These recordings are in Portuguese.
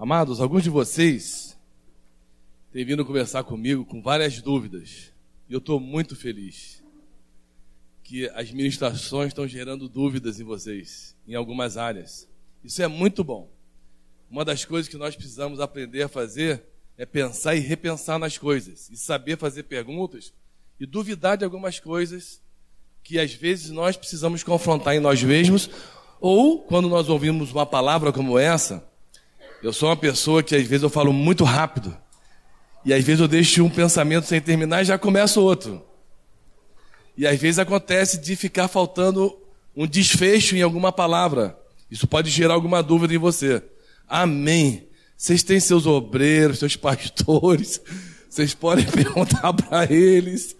Amados, alguns de vocês têm vindo conversar comigo com várias dúvidas. E eu estou muito feliz que as ministrações estão gerando dúvidas em vocês, em algumas áreas. Isso é muito bom. Uma das coisas que nós precisamos aprender a fazer é pensar e repensar nas coisas, e saber fazer perguntas e duvidar de algumas coisas que às vezes nós precisamos confrontar em nós mesmos, ou quando nós ouvimos uma palavra como essa, eu sou uma pessoa que às vezes eu falo muito rápido. E às vezes eu deixo um pensamento sem terminar e já começo outro. E às vezes acontece de ficar faltando um desfecho em alguma palavra. Isso pode gerar alguma dúvida em você. Amém. Vocês têm seus obreiros, seus pastores. Vocês podem perguntar para eles,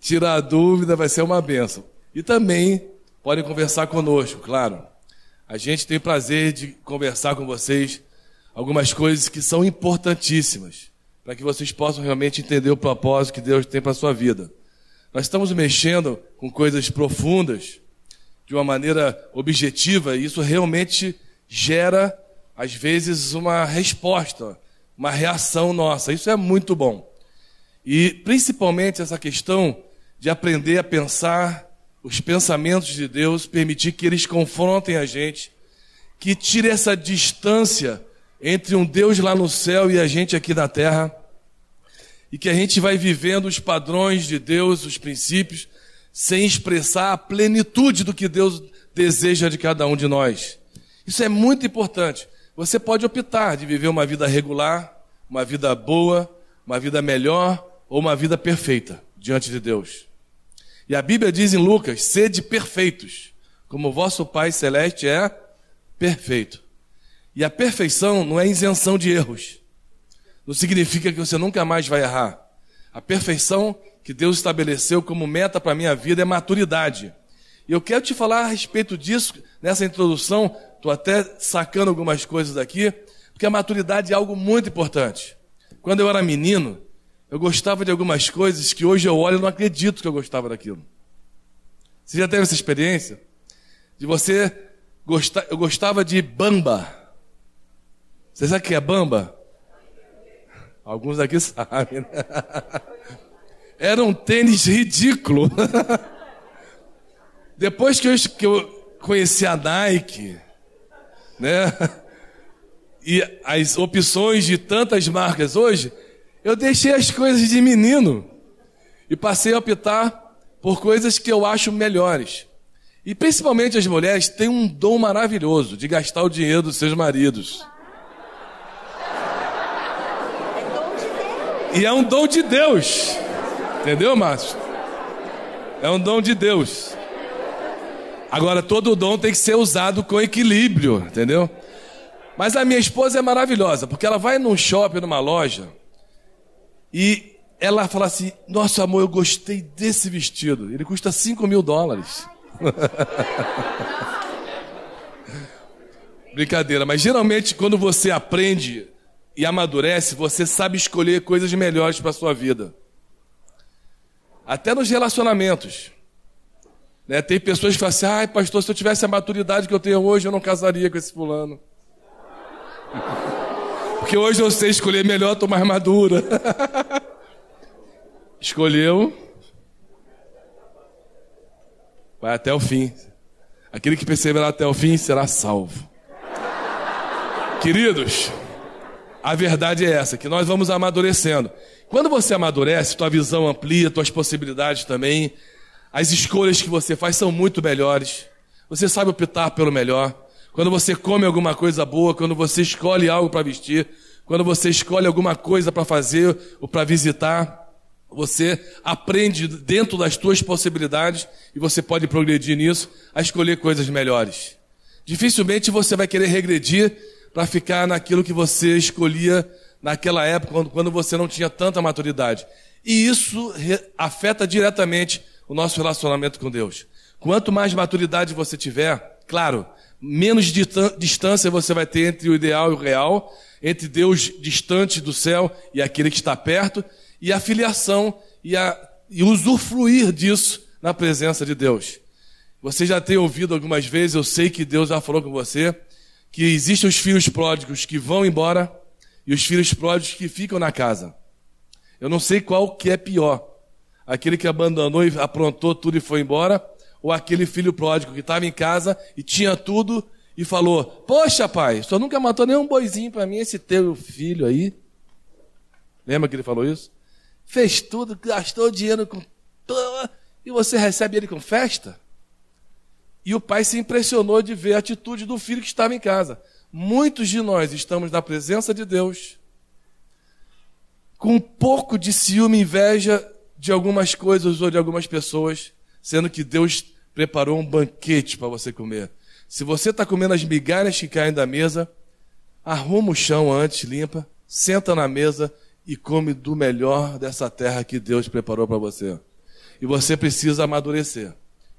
tirar a dúvida, vai ser uma benção. E também podem conversar conosco, claro. A gente tem prazer de conversar com vocês algumas coisas que são importantíssimas para que vocês possam realmente entender o propósito que Deus tem para a sua vida. Nós estamos mexendo com coisas profundas de uma maneira objetiva e isso realmente gera, às vezes, uma resposta, uma reação nossa. Isso é muito bom. E principalmente essa questão de aprender a pensar os pensamentos de Deus, permitir que eles confrontem a gente, que tire essa distância entre um Deus lá no céu e a gente aqui na terra, e que a gente vai vivendo os padrões de Deus, os princípios, sem expressar a plenitude do que Deus deseja de cada um de nós. Isso é muito importante. Você pode optar de viver uma vida regular, uma vida boa, uma vida melhor ou uma vida perfeita diante de Deus. E a Bíblia diz em Lucas: sede perfeitos, como vosso Pai Celeste é perfeito. E a perfeição não é isenção de erros. Não significa que você nunca mais vai errar. A perfeição que Deus estabeleceu como meta para a minha vida é maturidade. E eu quero te falar a respeito disso nessa introdução. Estou até sacando algumas coisas daqui, porque a maturidade é algo muito importante. Quando eu era menino, eu gostava de algumas coisas que hoje eu olho e não acredito que eu gostava daquilo. Você já teve essa experiência? De você gostar, eu gostava de bamba. Você sabe o que é bamba? Alguns aqui sabem. Né? Era um tênis ridículo. Depois que eu, que eu conheci a Nike, né? E as opções de tantas marcas hoje, eu deixei as coisas de menino e passei a optar por coisas que eu acho melhores. E principalmente as mulheres têm um dom maravilhoso de gastar o dinheiro dos seus maridos. E é um dom de Deus. Entendeu, Márcio? É um dom de Deus. Agora, todo dom tem que ser usado com equilíbrio, entendeu? Mas a minha esposa é maravilhosa, porque ela vai num shopping, numa loja, e ela fala assim: Nossa, amor, eu gostei desse vestido. Ele custa 5 mil dólares. Brincadeira, mas geralmente quando você aprende e amadurece, você sabe escolher coisas melhores para a sua vida. Até nos relacionamentos. Né? Tem pessoas que falam assim: ai, pastor, se eu tivesse a maturidade que eu tenho hoje, eu não casaria com esse fulano. Porque hoje eu sei escolher melhor, estou mais madura. Escolheu. Vai até o fim. Aquele que perseverar até o fim será salvo. Queridos, a verdade é essa, que nós vamos amadurecendo. Quando você amadurece, tua visão amplia, tuas possibilidades também. As escolhas que você faz são muito melhores. Você sabe optar pelo melhor. Quando você come alguma coisa boa, quando você escolhe algo para vestir, quando você escolhe alguma coisa para fazer ou para visitar, você aprende dentro das tuas possibilidades e você pode progredir nisso a escolher coisas melhores. Dificilmente você vai querer regredir para ficar naquilo que você escolhia naquela época, quando, você não tinha tanta maturidade. E isso afeta diretamente o nosso relacionamento com Deus. Quanto mais maturidade você tiver, claro, menos distância você vai ter entre o ideal e o real, entre Deus distante do céu e aquele que está perto, e a filiação e, a, e usufruir disso na presença de Deus. Você já tem ouvido algumas vezes, eu sei que Deus já falou com você, que existem os filhos pródigos que vão embora e os filhos pródigos que ficam na casa. Eu não sei qual que é pior. Aquele que abandonou e aprontou tudo e foi embora, ou aquele filho pródigo que estava em casa e tinha tudo e falou: Poxa, pai, senhor nunca matou nenhum boizinho para mim, esse teu filho aí. Lembra que ele falou isso? Fez tudo, gastou dinheiro com. E você recebe ele com festa? E o pai se impressionou de ver a atitude do filho que estava em casa. Muitos de nós estamos na presença de Deus com um pouco de ciúme e inveja de algumas coisas ou de algumas pessoas, sendo que Deus preparou um banquete para você comer. Se você está comendo as migalhas que caem da mesa, arruma o chão antes, limpa, senta na mesa e come do melhor dessa terra que Deus preparou para você. E você precisa amadurecer.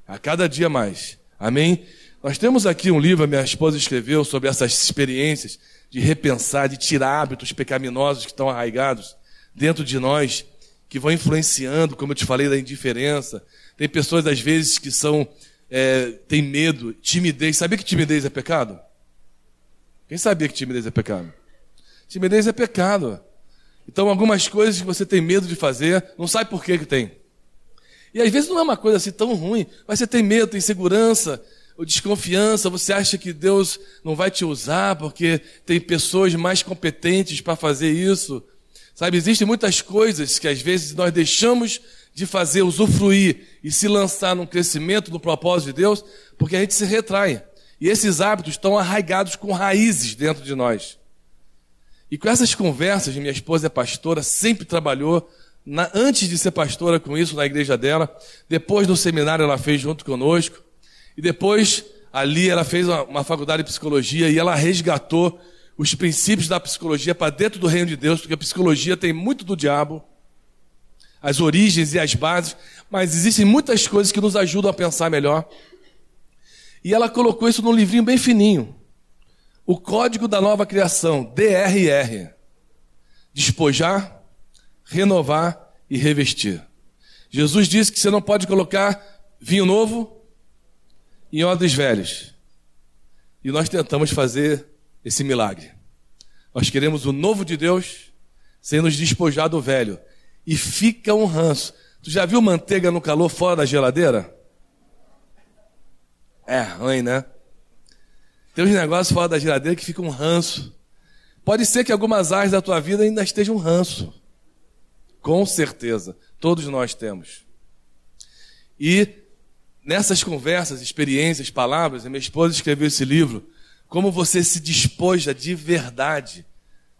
A cada dia mais. Amém? Nós temos aqui um livro, a minha esposa escreveu sobre essas experiências de repensar, de tirar hábitos pecaminosos que estão arraigados dentro de nós, que vão influenciando, como eu te falei, da indiferença. Tem pessoas, às vezes, que são, é, têm medo, timidez. Sabia que timidez é pecado? Quem sabia que timidez é pecado? Timidez é pecado. Então, algumas coisas que você tem medo de fazer, não sabe por que que tem. E às vezes não é uma coisa assim tão ruim, mas você tem medo, tem insegurança, ou desconfiança, você acha que Deus não vai te usar porque tem pessoas mais competentes para fazer isso. Sabe, existem muitas coisas que às vezes nós deixamos de fazer, usufruir e se lançar num crescimento no propósito de Deus, porque a gente se retrai. E esses hábitos estão arraigados com raízes dentro de nós. E com essas conversas, minha esposa é pastora, sempre trabalhou, na, antes de ser pastora com isso na igreja dela, depois do seminário ela fez junto conosco, e depois ali ela fez uma, uma faculdade de psicologia e ela resgatou os princípios da psicologia para dentro do reino de Deus, porque a psicologia tem muito do diabo, as origens e as bases, mas existem muitas coisas que nos ajudam a pensar melhor. E ela colocou isso num livrinho bem fininho. O Código da Nova Criação, DRR. Despojar, renovar e revestir. Jesus disse que você não pode colocar vinho novo em odres velhos. E nós tentamos fazer esse milagre. Nós queremos o novo de Deus sem nos despojar do velho. E fica um ranço. Tu já viu manteiga no calor fora da geladeira? É ruim, né? Tem uns negócios fora da geladeira que fica um ranço. Pode ser que algumas áreas da tua vida ainda estejam um ranço. Com certeza. Todos nós temos. E nessas conversas, experiências, palavras, minha esposa escreveu esse livro como você se despoja de verdade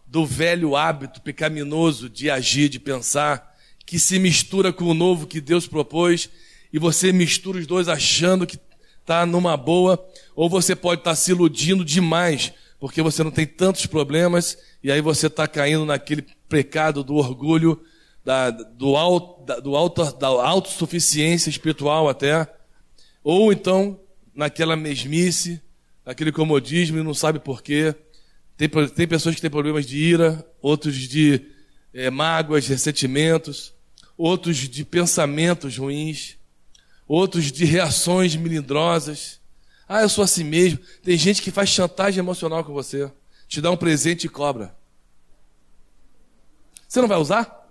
do velho hábito pecaminoso de agir, de pensar, que se mistura com o novo que Deus propôs, e você mistura os dois achando que está numa boa, ou você pode estar tá se iludindo demais, porque você não tem tantos problemas, e aí você está caindo naquele pecado do orgulho, da, do alto, da, do alto, da autossuficiência espiritual até, ou então naquela mesmice, aquele comodismo e não sabe porquê. Tem, tem pessoas que têm problemas de ira, outros de é, mágoas, ressentimentos, outros de pensamentos ruins, outros de reações melindrosas. Ah, eu sou assim mesmo. Tem gente que faz chantagem emocional com você, te dá um presente e cobra. Você não vai usar?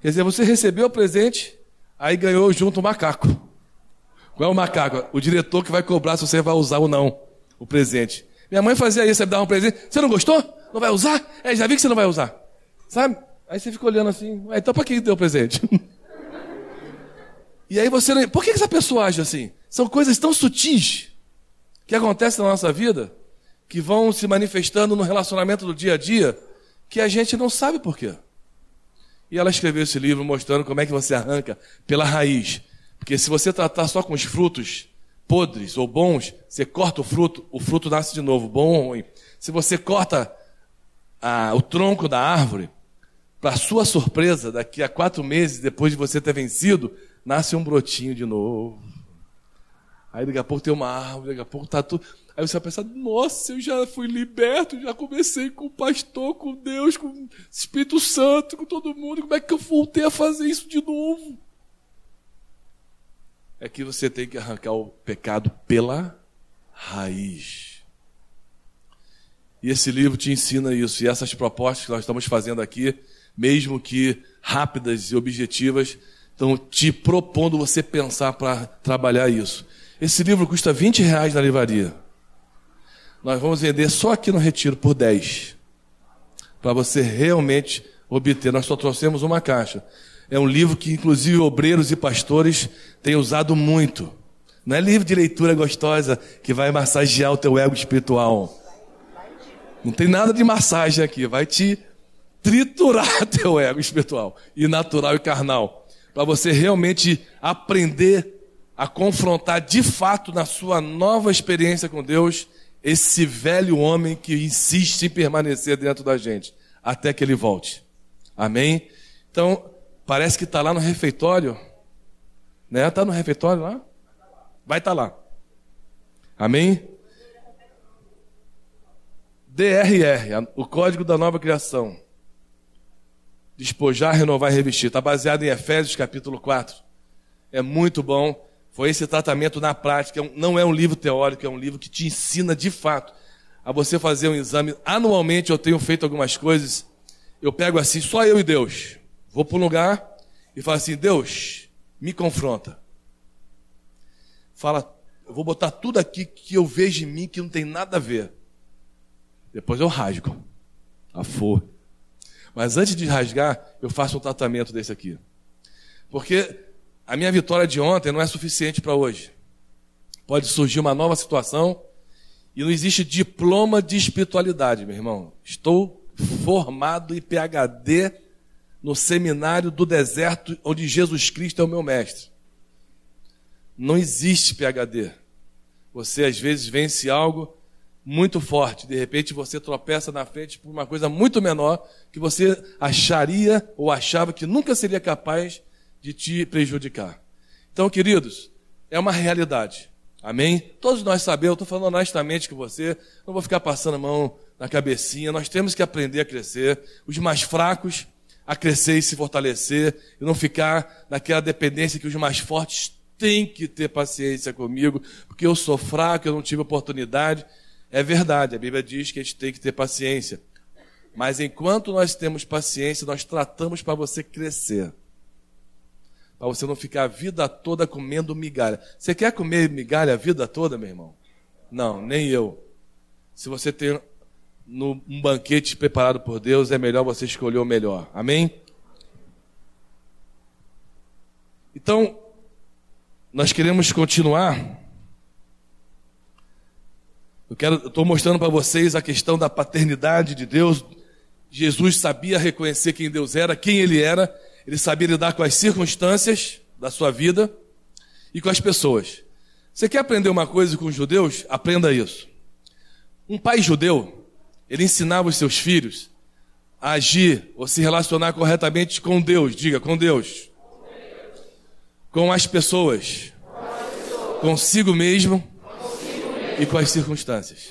Quer dizer, você recebeu o presente, aí ganhou junto um macaco. Qual é o macaco? O diretor que vai cobrar se você vai usar ou não o presente. Minha mãe fazia isso, me dava um presente. Você não gostou? Não vai usar? É, já vi que você não vai usar. Sabe? Aí você fica olhando assim, Ué, então para que deu o presente? e aí você. Por que essa pessoa age assim? São coisas tão sutis que acontecem na nossa vida, que vão se manifestando no relacionamento do dia a dia, que a gente não sabe por quê. E ela escreveu esse livro mostrando como é que você arranca pela raiz porque se você tratar só com os frutos podres ou bons, você corta o fruto, o fruto nasce de novo, bom ou ruim. Se você corta a, o tronco da árvore, para sua surpresa, daqui a quatro meses, depois de você ter vencido, nasce um brotinho de novo. Aí daqui a pouco tem uma árvore, daqui a pouco está tudo. Aí você vai pensar, nossa, eu já fui liberto, já comecei com o pastor, com Deus, com o Espírito Santo, com todo mundo. Como é que eu voltei a fazer isso de novo? é que você tem que arrancar o pecado pela raiz. E esse livro te ensina isso. E essas propostas que nós estamos fazendo aqui, mesmo que rápidas e objetivas, estão te propondo você pensar para trabalhar isso. Esse livro custa 20 reais na livraria. Nós vamos vender só aqui no Retiro por 10. Para você realmente obter. Nós só trouxemos uma caixa. É um livro que, inclusive, obreiros e pastores têm usado muito. Não é livro de leitura gostosa que vai massagear o teu ego espiritual. Não tem nada de massagem aqui. Vai te triturar teu ego espiritual e natural e carnal. Para você realmente aprender a confrontar de fato na sua nova experiência com Deus esse velho homem que insiste em permanecer dentro da gente até que ele volte. Amém? Então, parece que está lá no refeitório. Né? Está no refeitório lá? Vai estar tá lá. Amém? DRR, o código da nova criação. Despojar, renovar e revestir. Está baseado em Efésios capítulo 4. É muito bom. Foi esse tratamento na prática. É não é um livro teórico, é um livro que te ensina de fato a você fazer um exame. Anualmente eu tenho feito algumas coisas eu pego assim, só eu e Deus. Vou para um lugar e falo assim: Deus, me confronta. Fala, eu vou botar tudo aqui que eu vejo em mim que não tem nada a ver. Depois eu rasgo a for. Mas antes de rasgar, eu faço um tratamento desse aqui. Porque a minha vitória de ontem não é suficiente para hoje. Pode surgir uma nova situação e não existe diploma de espiritualidade, meu irmão. Estou formado em PhD no seminário do deserto, onde Jesus Cristo é o meu mestre. Não existe PhD. Você às vezes vence algo muito forte, de repente você tropeça na frente por uma coisa muito menor que você acharia ou achava que nunca seria capaz de te prejudicar. Então, queridos, é uma realidade. Amém? Todos nós sabemos, eu estou falando honestamente com você, não vou ficar passando a mão na cabecinha. Nós temos que aprender a crescer. Os mais fracos a crescer e se fortalecer e não ficar naquela dependência que os mais fortes têm que ter paciência comigo, porque eu sou fraco, eu não tive oportunidade. É verdade, a Bíblia diz que a gente tem que ter paciência. Mas enquanto nós temos paciência, nós tratamos para você crescer. Para você não ficar a vida toda comendo migalha. Você quer comer migalha a vida toda, meu irmão? Não, nem eu. Se você tem num banquete preparado por Deus, é melhor você escolher o melhor. Amém? Então, nós queremos continuar. Eu estou mostrando para vocês a questão da paternidade de Deus. Jesus sabia reconhecer quem Deus era, quem Ele era. Ele sabia lidar com as circunstâncias da sua vida e com as pessoas. Você quer aprender uma coisa com os judeus? Aprenda isso. Um pai judeu, ele ensinava os seus filhos a agir ou se relacionar corretamente com Deus. Diga, com Deus. Com as pessoas. Consigo mesmo. E com as circunstâncias.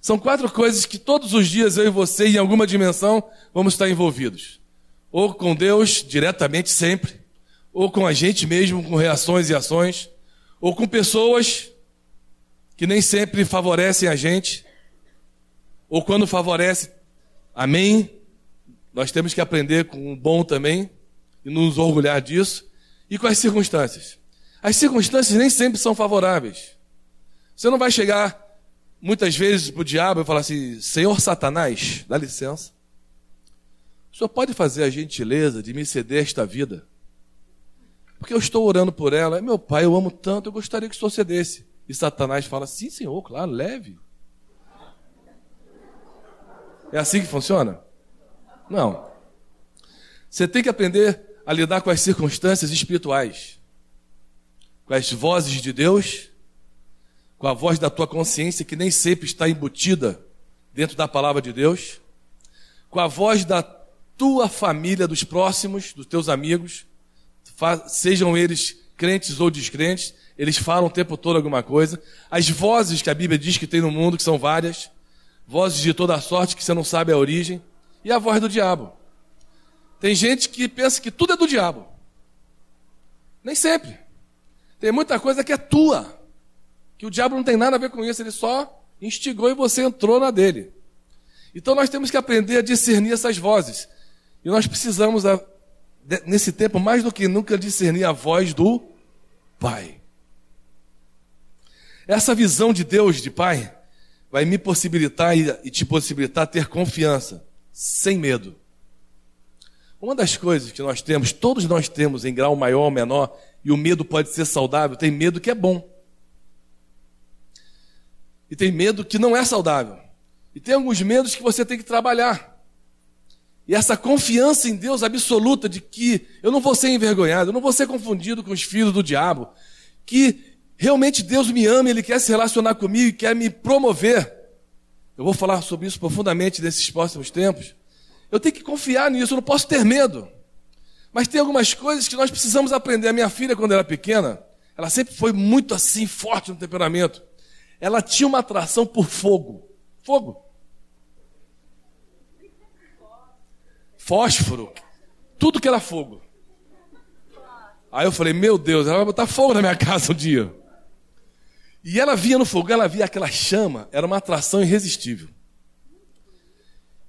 São quatro coisas que todos os dias eu e você, em alguma dimensão, vamos estar envolvidos. Ou com Deus, diretamente sempre. Ou com a gente mesmo, com reações e ações. Ou com pessoas que nem sempre favorecem a gente ou quando favorece, amém? Nós temos que aprender com o bom também e nos orgulhar disso. E com as circunstâncias. As circunstâncias nem sempre são favoráveis. Você não vai chegar muitas vezes para o diabo e falar assim: Senhor Satanás, dá licença. O senhor pode fazer a gentileza de me ceder esta vida? Porque eu estou orando por ela. Meu pai, eu amo tanto, eu gostaria que o senhor cedesse. E Satanás fala: Sim, senhor, claro, leve. É assim que funciona? Não. Você tem que aprender a lidar com as circunstâncias espirituais, com as vozes de Deus, com a voz da tua consciência que nem sempre está embutida dentro da palavra de Deus, com a voz da tua família, dos próximos, dos teus amigos, sejam eles crentes ou descrentes, eles falam o tempo todo alguma coisa. As vozes que a Bíblia diz que tem no mundo, que são várias, vozes de toda sorte que você não sabe a origem, e a voz do diabo. Tem gente que pensa que tudo é do diabo. Nem sempre. Tem muita coisa que é tua, que o diabo não tem nada a ver com isso, ele só instigou e você entrou na dele. Então nós temos que aprender a discernir essas vozes. E nós precisamos, nesse tempo, mais do que nunca, discernir a voz do Pai. Essa visão de Deus, de Pai, vai me possibilitar e te possibilitar ter confiança, sem medo. Uma das coisas que nós temos, todos nós temos em grau maior ou menor, e o medo pode ser saudável, tem medo que é bom. E tem medo que não é saudável. E tem alguns medos que você tem que trabalhar. E essa confiança em Deus absoluta de que eu não vou ser envergonhado, eu não vou ser confundido com os filhos do diabo, que realmente Deus me ama, Ele quer se relacionar comigo e quer me promover. Eu vou falar sobre isso profundamente nesses próximos tempos. Eu tenho que confiar nisso, eu não posso ter medo. Mas tem algumas coisas que nós precisamos aprender. A minha filha, quando era pequena, ela sempre foi muito assim, forte no temperamento. Ela tinha uma atração por fogo. Fogo. Fósforo. Tudo que era fogo. Aí eu falei, meu Deus, ela vai botar fogo na minha casa um dia. E ela via no fogo, ela via aquela chama, era uma atração irresistível.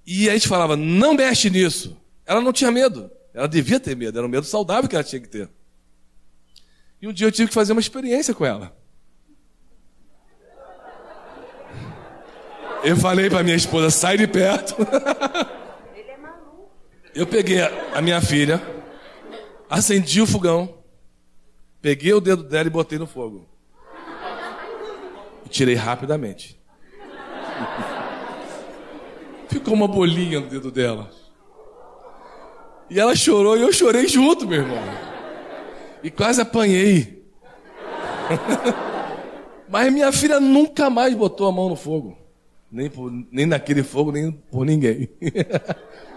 E a gente falava, não mexe nisso. Ela não tinha medo. Ela devia ter medo, era um medo saudável que ela tinha que ter. E um dia eu tive que fazer uma experiência com ela. Eu falei para minha esposa, sai de perto. Eu peguei a minha filha, acendi o fogão, peguei o dedo dela e botei no fogo. E tirei rapidamente. Ficou uma bolinha no dedo dela. E ela chorou e eu chorei junto, meu irmão. E quase apanhei. Mas minha filha nunca mais botou a mão no fogo. Nem, por, nem naquele fogo, nem por ninguém.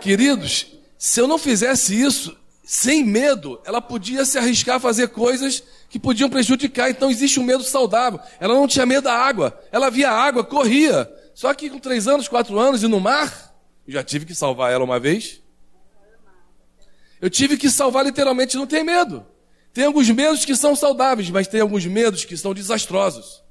Queridos, se eu não fizesse isso, sem medo, ela podia se arriscar a fazer coisas que podiam prejudicar. Então existe um medo saudável. Ela não tinha medo da água. Ela via a água, corria. Só que com três anos, quatro anos e no mar, eu já tive que salvar ela uma vez. Eu tive que salvar literalmente, não tem medo. Tem alguns medos que são saudáveis, mas tem alguns medos que são desastrosos.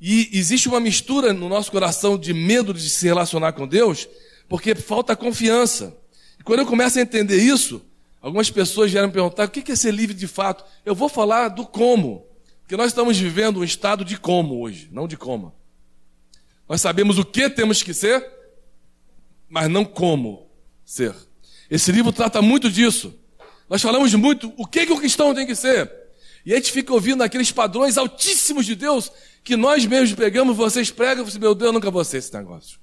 E existe uma mistura no nosso coração de medo de se relacionar com Deus, porque falta confiança. E quando eu começo a entender isso, algumas pessoas vieram me perguntar o que é ser livre de fato. Eu vou falar do como. Porque nós estamos vivendo um estado de como hoje, não de coma. Nós sabemos o que temos que ser, mas não como ser. Esse livro trata muito disso. Nós falamos muito o que, que o cristão tem que ser. E a gente fica ouvindo aqueles padrões altíssimos de Deus que nós mesmos pegamos, vocês pregam, você, meu Deus, eu nunca vou ser esse negócio.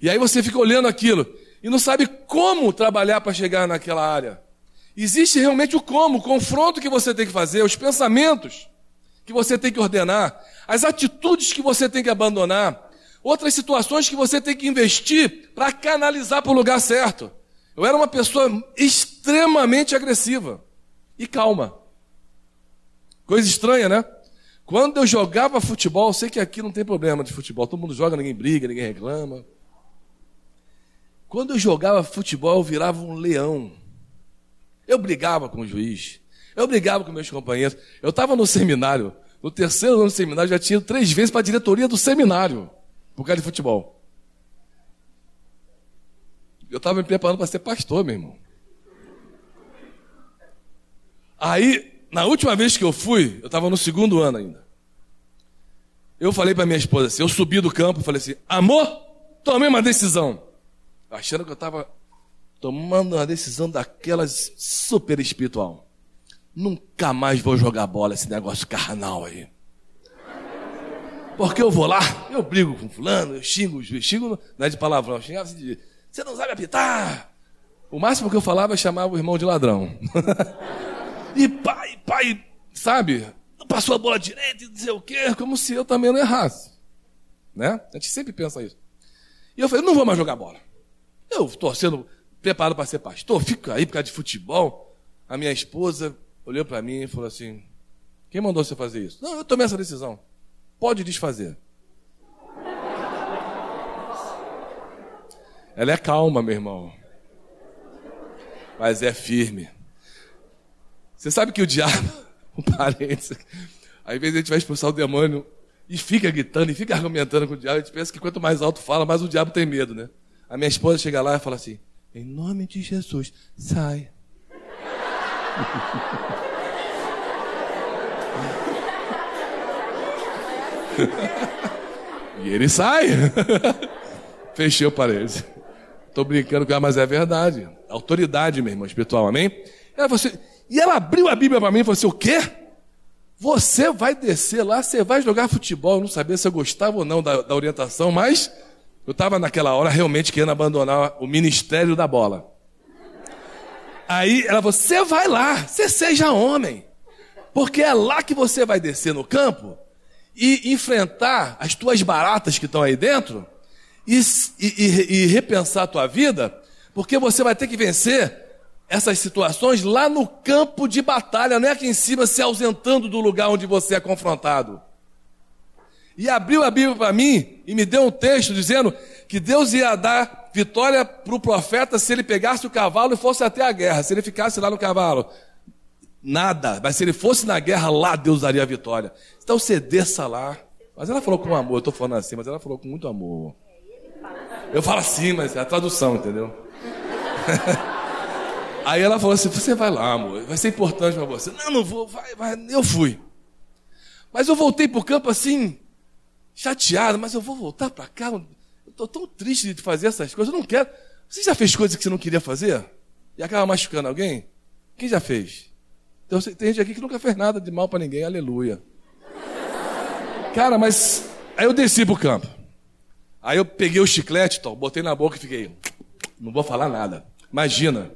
E aí você fica olhando aquilo e não sabe como trabalhar para chegar naquela área. Existe realmente o como, o confronto que você tem que fazer, os pensamentos que você tem que ordenar, as atitudes que você tem que abandonar, outras situações que você tem que investir para canalizar para o lugar certo. Eu era uma pessoa extremamente agressiva e calma. Coisa estranha, né? Quando eu jogava futebol, eu sei que aqui não tem problema de futebol, todo mundo joga, ninguém briga, ninguém reclama. Quando eu jogava futebol, eu virava um leão. Eu brigava com o juiz, eu brigava com meus companheiros. Eu estava no seminário, no terceiro ano do seminário, já tinha ido três vezes para a diretoria do seminário, por causa de futebol. Eu estava me preparando para ser pastor, meu irmão. Aí, na última vez que eu fui, eu estava no segundo ano ainda. Eu falei para minha esposa assim, eu subi do campo e falei assim, amor, tomei uma decisão. Achando que eu estava tomando uma decisão daquelas super espiritual. Nunca mais vou jogar bola esse negócio carnal aí. Porque eu vou lá, eu brigo com fulano, eu xingo os xingo, não é de palavrão, eu xingava assim de, você não sabe apitar. O máximo que eu falava, eu chamava o irmão de ladrão. e pai, pai, sabe? Passou a bola direita e dizer o quê, como se eu também não errasse. Né? A gente sempre pensa isso. E eu falei, não vou mais jogar bola. Eu estou sendo preparado para ser pastor, fico aí por causa de futebol. A minha esposa olhou para mim e falou assim: Quem mandou você fazer isso? Não, eu tomei essa decisão. Pode desfazer. Ela é calma, meu irmão. Mas é firme. Você sabe que o diabo, um parênteses, às vezes a gente vai expulsar o demônio e fica gritando, e fica argumentando com o diabo. A gente pensa que quanto mais alto fala, mais o diabo tem medo, né? A minha esposa chega lá e fala assim: em nome de Jesus, sai. e ele sai. Fechei o parede. Estou brincando com ela, mas é verdade. Autoridade, meu irmão espiritual, amém? Ela você... E ela abriu a Bíblia para mim e falou assim: o quê? Você vai descer lá, você vai jogar futebol. Eu não sabia se eu gostava ou não da, da orientação, mas eu estava naquela hora realmente querendo abandonar o ministério da bola. Aí ela falou: você vai lá, você seja homem. Porque é lá que você vai descer no campo e enfrentar as tuas baratas que estão aí dentro e, e, e, repensar a tua vida, porque você vai ter que vencer essas situações lá no campo de batalha, não é aqui em cima se ausentando do lugar onde você é confrontado. E abriu a Bíblia para mim e me deu um texto dizendo que Deus ia dar vitória para o profeta se ele pegasse o cavalo e fosse até a guerra. Se ele ficasse lá no cavalo, nada. Mas se ele fosse na guerra, lá Deus daria a vitória. Então você desça lá. Mas ela falou com amor, eu estou falando assim, mas ela falou com muito amor. Eu falo assim, mas é a tradução, entendeu? Aí ela falou assim: Você vai lá, amor, vai ser importante para você. Não, não vou, vai, vai. Eu fui. Mas eu voltei para o campo assim, chateado, mas eu vou voltar para cá. Eu estou tão triste de fazer essas coisas, eu não quero. Você já fez coisas que você não queria fazer? E acaba machucando alguém? Quem já fez? Então, tem gente aqui que nunca fez nada de mal para ninguém, aleluia. Cara, mas aí eu desci para o campo. Aí eu peguei o chiclete, tal, botei na boca e fiquei. Não vou falar nada. Imagina.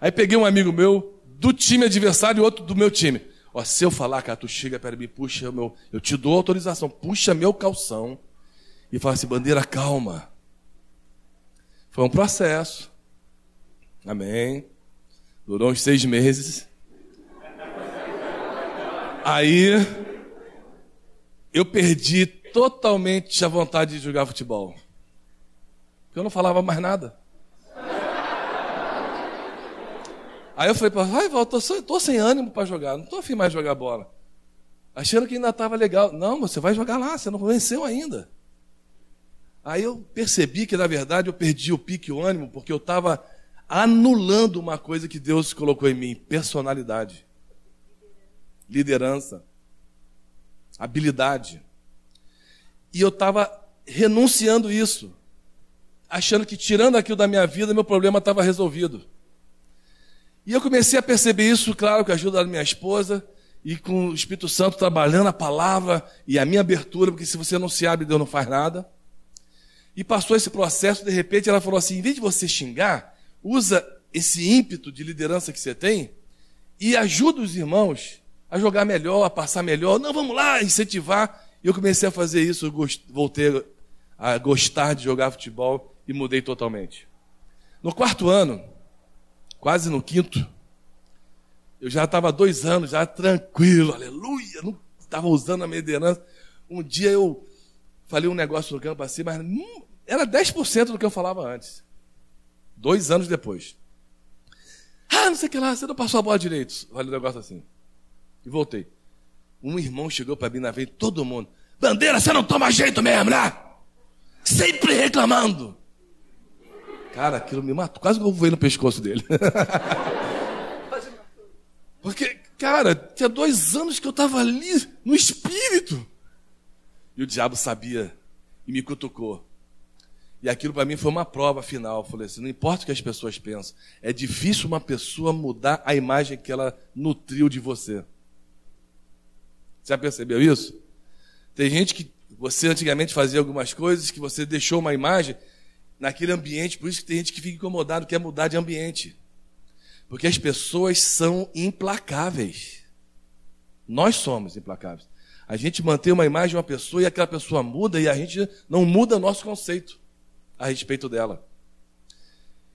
Aí peguei um amigo meu do time adversário e outro do meu time. Ó, se eu falar, cara, tu chega de mim, puxa meu. Eu te dou autorização, puxa meu calção e fala assim, bandeira, calma. Foi um processo. Amém. Durou uns seis meses. Aí eu perdi totalmente a vontade de jogar futebol. Eu não falava mais nada. Aí eu falei para vai, volta, tô sem ânimo para jogar, não tô afim mais de jogar bola. Achando que ainda estava legal. Não, você vai jogar lá, você não venceu ainda. Aí eu percebi que, na verdade, eu perdi o pique, o ânimo, porque eu estava anulando uma coisa que Deus colocou em mim: personalidade, liderança, habilidade. E eu estava renunciando isso, achando que tirando aquilo da minha vida, meu problema estava resolvido. E eu comecei a perceber isso, claro, com a ajuda da minha esposa e com o Espírito Santo trabalhando a palavra e a minha abertura, porque se você não se abre, Deus não faz nada. E passou esse processo, de repente ela falou assim: em vez de você xingar, usa esse ímpeto de liderança que você tem e ajuda os irmãos a jogar melhor, a passar melhor. Não, vamos lá, incentivar. E eu comecei a fazer isso, voltei a gostar de jogar futebol e mudei totalmente. No quarto ano, quase no quinto, eu já estava dois anos, já tranquilo, aleluia, não estava usando a minha liderança. Um dia eu falei um negócio no campo assim, mas não, era 10% do que eu falava antes. Dois anos depois. Ah, não sei o que lá, você não passou a bola direito. Falei um negócio assim. E voltei. Um irmão chegou para mim na frente, todo mundo. Bandeira, você não toma jeito mesmo, né? Sempre reclamando. Cara, aquilo me matou. Quase que eu voei no pescoço dele. Porque, cara, tinha dois anos que eu estava ali no espírito. E o diabo sabia e me cutucou. E aquilo para mim foi uma prova final. Eu falei assim: não importa o que as pessoas pensam, é difícil uma pessoa mudar a imagem que ela nutriu de você. Já percebeu isso? Tem gente que você antigamente fazia algumas coisas que você deixou uma imagem naquele ambiente, por isso que tem gente que fica incomodado, quer mudar de ambiente. Porque as pessoas são implacáveis. Nós somos implacáveis. A gente mantém uma imagem de uma pessoa e aquela pessoa muda e a gente não muda nosso conceito a respeito dela.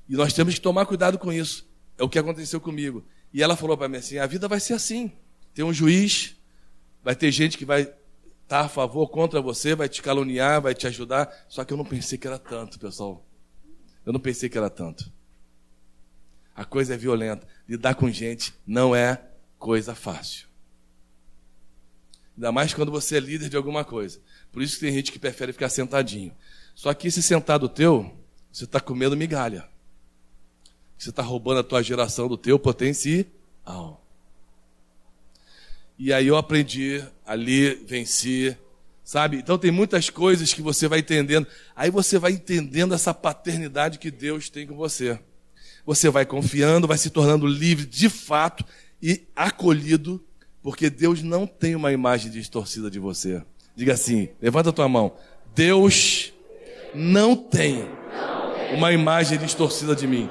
E nós temos que tomar cuidado com isso. É o que aconteceu comigo. E ela falou para mim assim: a vida vai ser assim. Tem um juiz, vai ter gente que vai estar tá a favor, contra você, vai te caluniar, vai te ajudar. Só que eu não pensei que era tanto, pessoal. Eu não pensei que era tanto. A coisa é violenta. Lidar com gente não é coisa fácil. Ainda mais quando você é líder de alguma coisa. Por isso que tem gente que prefere ficar sentadinho. Só que esse sentado teu, você está comendo migalha. Você está roubando a tua geração do teu potencial. E aí eu aprendi ali, venci, sabe? Então tem muitas coisas que você vai entendendo. Aí você vai entendendo essa paternidade que Deus tem com você. Você vai confiando, vai se tornando livre de fato e acolhido, porque Deus não tem uma imagem distorcida de você. Diga assim, levanta a tua mão. Deus não tem uma imagem distorcida de mim.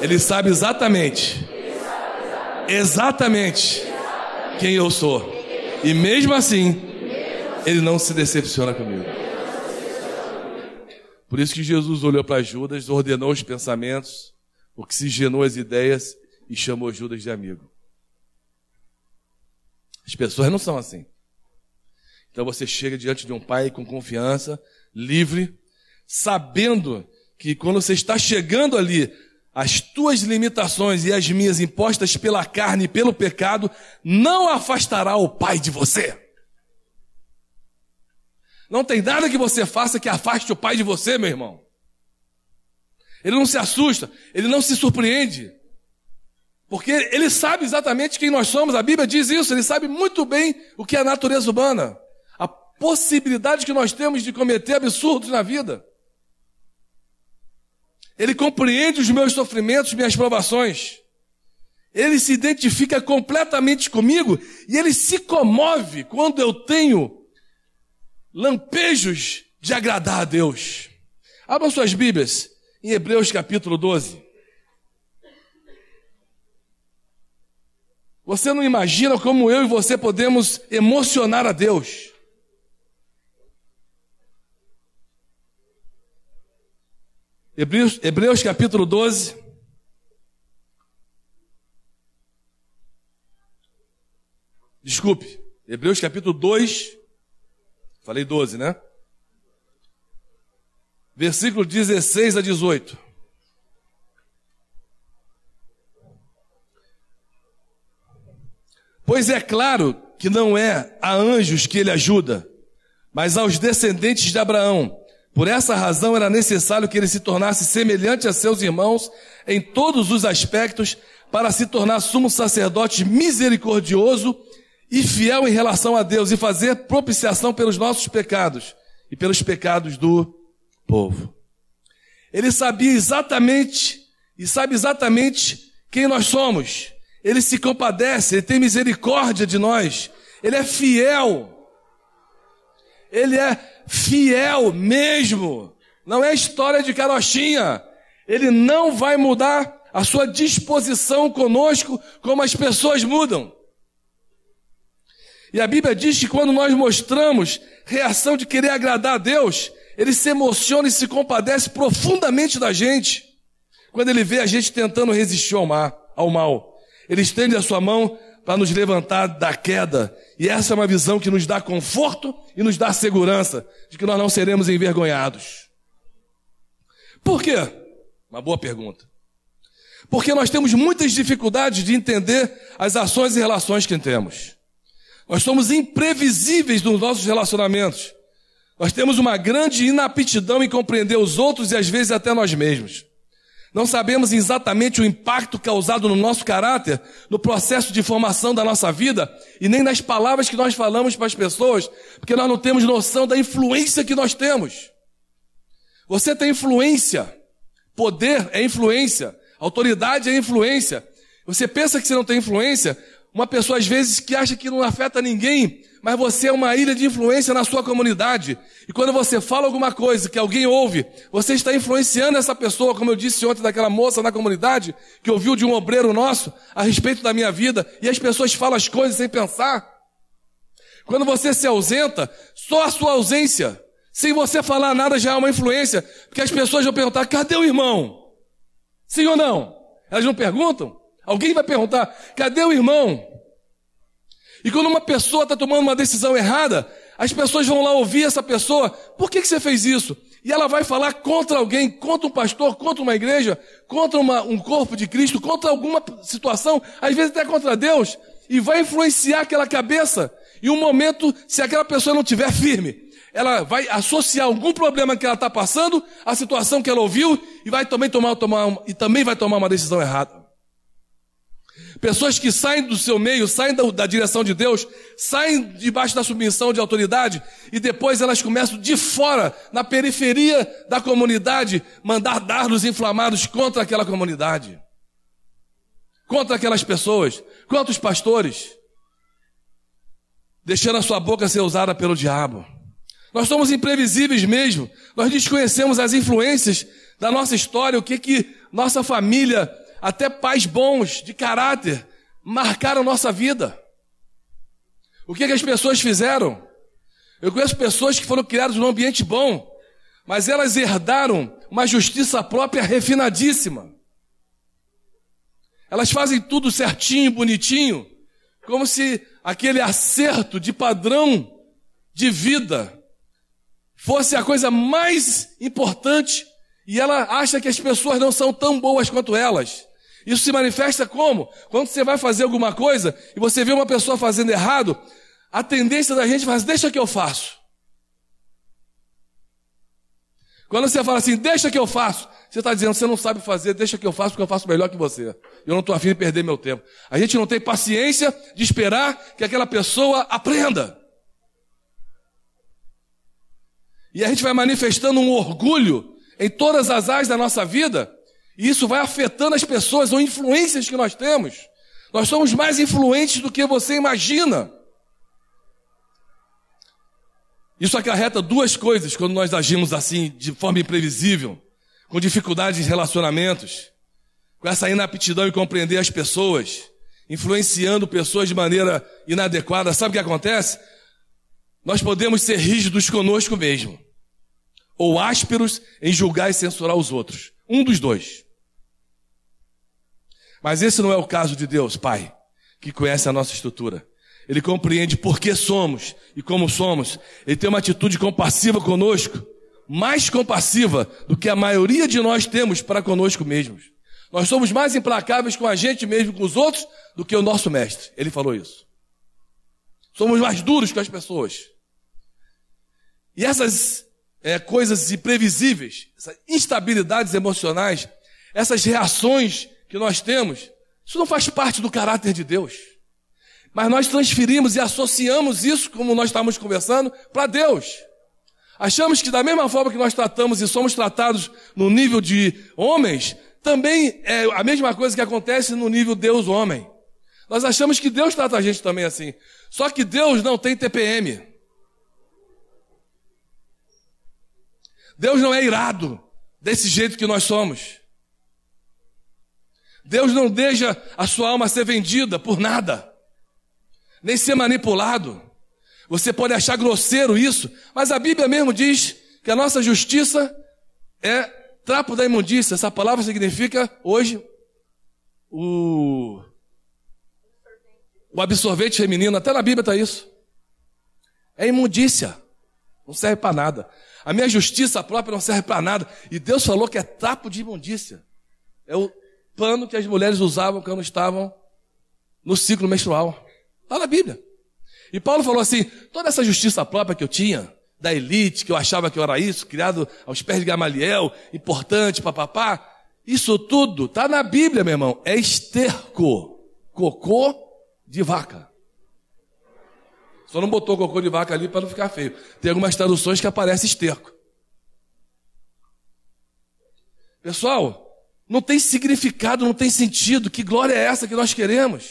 Ele sabe exatamente, exatamente quem eu sou. E mesmo assim, ele não se decepciona comigo. Por isso que Jesus olhou para Judas, ordenou os pensamentos, oxigenou as ideias e chamou Judas de amigo. As pessoas não são assim. Então você chega diante de um pai com confiança, livre, sabendo que quando você está chegando ali, as tuas limitações e as minhas impostas pela carne e pelo pecado não afastará o pai de você. Não tem nada que você faça que afaste o pai de você, meu irmão. Ele não se assusta, ele não se surpreende. Porque ele sabe exatamente quem nós somos, a Bíblia diz isso, ele sabe muito bem o que é a natureza humana, a possibilidade que nós temos de cometer absurdos na vida. Ele compreende os meus sofrimentos, minhas provações. Ele se identifica completamente comigo e ele se comove quando eu tenho lampejos de agradar a Deus. Abram suas Bíblias em Hebreus capítulo 12. Você não imagina como eu e você podemos emocionar a Deus. Hebreus, Hebreus capítulo 12. Desculpe, Hebreus capítulo 2, Falei 12, né? Versículo 16 a 18. Pois é claro que não é a anjos que ele ajuda, mas aos descendentes de Abraão. Por essa razão era necessário que ele se tornasse semelhante a seus irmãos em todos os aspectos, para se tornar sumo sacerdote misericordioso e fiel em relação a Deus e fazer propiciação pelos nossos pecados e pelos pecados do povo. Ele sabia exatamente e sabe exatamente quem nós somos. Ele se compadece, ele tem misericórdia de nós. Ele é fiel. Ele é fiel mesmo. Não é história de carochinha. Ele não vai mudar a sua disposição conosco como as pessoas mudam. E a Bíblia diz que quando nós mostramos reação de querer agradar a Deus, ele se emociona e se compadece profundamente da gente. Quando ele vê a gente tentando resistir ao, ao mal, ele estende a sua mão para nos levantar da queda. E essa é uma visão que nos dá conforto e nos dá segurança de que nós não seremos envergonhados. Por quê? Uma boa pergunta. Porque nós temos muitas dificuldades de entender as ações e relações que temos. Nós somos imprevisíveis nos nossos relacionamentos. Nós temos uma grande inaptidão em compreender os outros e às vezes até nós mesmos. Não sabemos exatamente o impacto causado no nosso caráter, no processo de formação da nossa vida e nem nas palavras que nós falamos para as pessoas, porque nós não temos noção da influência que nós temos. Você tem influência. Poder é influência. Autoridade é influência. Você pensa que você não tem influência? Uma pessoa às vezes que acha que não afeta ninguém, mas você é uma ilha de influência na sua comunidade. E quando você fala alguma coisa que alguém ouve, você está influenciando essa pessoa, como eu disse ontem daquela moça na comunidade, que ouviu de um obreiro nosso a respeito da minha vida, e as pessoas falam as coisas sem pensar. Quando você se ausenta, só a sua ausência, sem você falar nada, já é uma influência, porque as pessoas vão perguntar: cadê o irmão? Sim ou não? Elas não perguntam? Alguém vai perguntar: cadê o irmão? E quando uma pessoa está tomando uma decisão errada, as pessoas vão lá ouvir essa pessoa: por que, que você fez isso? E ela vai falar contra alguém, contra um pastor, contra uma igreja, contra uma, um corpo de Cristo, contra alguma situação, às vezes até contra Deus, e vai influenciar aquela cabeça. Em um momento, se aquela pessoa não estiver firme, ela vai associar algum problema que ela está passando à situação que ela ouviu e vai também tomar, tomar e também vai tomar uma decisão errada. Pessoas que saem do seu meio, saem da, da, direção de Deus, saem debaixo da submissão de autoridade e depois elas começam de fora, na periferia da comunidade, mandar dardos inflamados contra aquela comunidade, contra aquelas pessoas, contra os pastores, deixando a sua boca ser usada pelo diabo. Nós somos imprevisíveis mesmo, nós desconhecemos as influências da nossa história, o que que nossa família até pais bons, de caráter, marcaram nossa vida. O que, que as pessoas fizeram? Eu conheço pessoas que foram criadas num ambiente bom, mas elas herdaram uma justiça própria refinadíssima. Elas fazem tudo certinho, bonitinho, como se aquele acerto de padrão de vida fosse a coisa mais importante e ela acha que as pessoas não são tão boas quanto elas. Isso se manifesta como? Quando você vai fazer alguma coisa e você vê uma pessoa fazendo errado, a tendência da gente é fazer, deixa que eu faço. Quando você fala assim, deixa que eu faço, você está dizendo, você não sabe fazer, deixa que eu faço, porque eu faço melhor que você. Eu não estou afim de perder meu tempo. A gente não tem paciência de esperar que aquela pessoa aprenda. E a gente vai manifestando um orgulho em todas as áreas da nossa vida, isso vai afetando as pessoas ou influências que nós temos. Nós somos mais influentes do que você imagina. Isso acarreta duas coisas quando nós agimos assim, de forma imprevisível, com dificuldades em relacionamentos, com essa inaptidão em compreender as pessoas, influenciando pessoas de maneira inadequada. Sabe o que acontece? Nós podemos ser rígidos conosco mesmo, ou ásperos em julgar e censurar os outros. Um dos dois. Mas esse não é o caso de Deus, Pai, que conhece a nossa estrutura. Ele compreende por que somos e como somos. Ele tem uma atitude compassiva conosco, mais compassiva do que a maioria de nós temos para conosco mesmos. Nós somos mais implacáveis com a gente mesmo, com os outros, do que o nosso mestre. Ele falou isso. Somos mais duros com as pessoas. E essas é, coisas imprevisíveis, essas instabilidades emocionais, essas reações que nós temos, isso não faz parte do caráter de Deus. Mas nós transferimos e associamos isso, como nós estávamos conversando, para Deus. Achamos que da mesma forma que nós tratamos e somos tratados no nível de homens, também é a mesma coisa que acontece no nível Deus-homem. Nós achamos que Deus trata a gente também assim. Só que Deus não tem TPM. Deus não é irado desse jeito que nós somos. Deus não deixa a sua alma ser vendida por nada, nem ser manipulado. Você pode achar grosseiro isso, mas a Bíblia mesmo diz que a nossa justiça é trapo da imundícia. Essa palavra significa hoje o, o absorvente feminino. Até na Bíblia está isso. É imundícia. Não serve para nada. A minha justiça própria não serve para nada. E Deus falou que é trapo de imundícia. É o pano que as mulheres usavam quando estavam no ciclo menstrual. Está na Bíblia. E Paulo falou assim: toda essa justiça própria que eu tinha, da elite, que eu achava que eu era isso, criado aos pés de Gamaliel, importante, papapá, isso tudo está na Bíblia, meu irmão. É esterco. Cocô de vaca. Só não botou cocô de vaca ali para não ficar feio. Tem algumas traduções que aparece esterco. Pessoal, não tem significado, não tem sentido. Que glória é essa que nós queremos?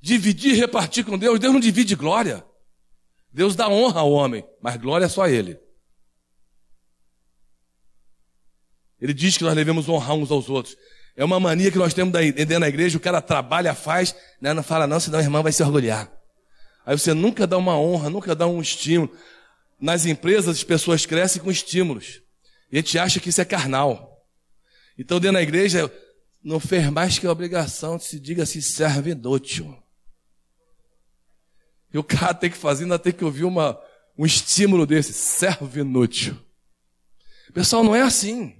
Dividir, repartir com Deus. Deus não divide glória. Deus dá honra ao homem, mas glória é só a Ele. Ele diz que nós devemos honrar uns aos outros. É uma mania que nós temos dentro da igreja, o cara trabalha, faz, né? não fala não, senão a irmã vai se orgulhar. Aí você nunca dá uma honra, nunca dá um estímulo. Nas empresas as pessoas crescem com estímulos. E a gente acha que isso é carnal. Então dentro da igreja não fez mais que a obrigação de se diga assim, serve inútil. E o cara tem que fazer, ainda tem que ouvir uma, um estímulo desse, serve inútil. Pessoal, não é assim.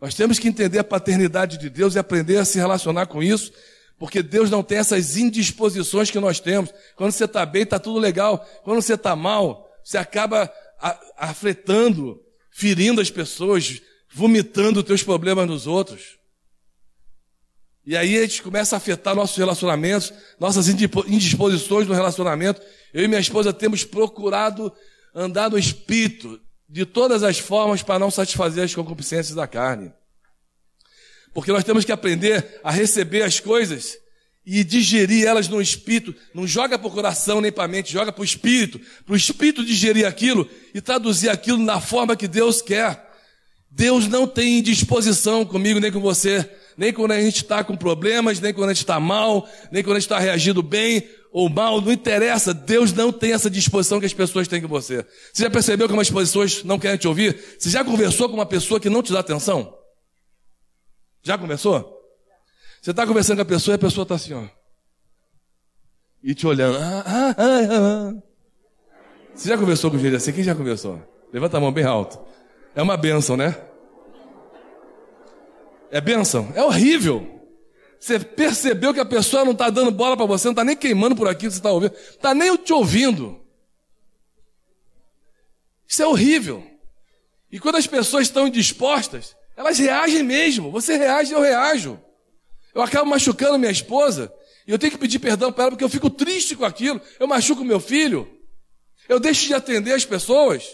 Nós temos que entender a paternidade de Deus e aprender a se relacionar com isso Porque Deus não tem essas indisposições que nós temos. Quando você está bem, está tudo legal. Quando você está mal, você acaba afetando, ferindo as pessoas, vomitando os teus problemas nos outros. E aí a gente começa a afetar nossos relacionamentos, nossas indisposições no relacionamento. Eu e minha esposa temos procurado andar no espírito de todas as formas para não satisfazer as concupiscências da carne. Porque nós temos que aprender a receber as coisas e digerir elas no espírito. Não joga para o coração nem para a mente, joga para o espírito. Para o espírito digerir aquilo e traduzir aquilo na forma que Deus quer. Deus não tem disposição comigo nem com você, nem quando a gente está com problemas, nem quando a gente está mal, nem quando a gente está reagindo bem ou mal, não interessa. Deus não tem essa disposição que as pessoas têm com você. Você já percebeu que umas pessoas não querem te ouvir? Você já conversou com uma pessoa que não te dá atenção? Já conversou? Você está conversando com a pessoa e a pessoa está assim, ó. E te olhando. Ah, ah, ah, ah. Você já conversou com gente assim? Quem já conversou? Levanta a mão bem alto. É uma benção, né? É benção? É horrível. Você percebeu que a pessoa não está dando bola para você, não está nem queimando por aqui, você está ouvindo, está nem te ouvindo. Isso é horrível. E quando as pessoas estão indispostas, elas reagem mesmo. Você reage, eu reajo. Eu acabo machucando minha esposa e eu tenho que pedir perdão para ela porque eu fico triste com aquilo. Eu machuco meu filho. Eu deixo de atender as pessoas.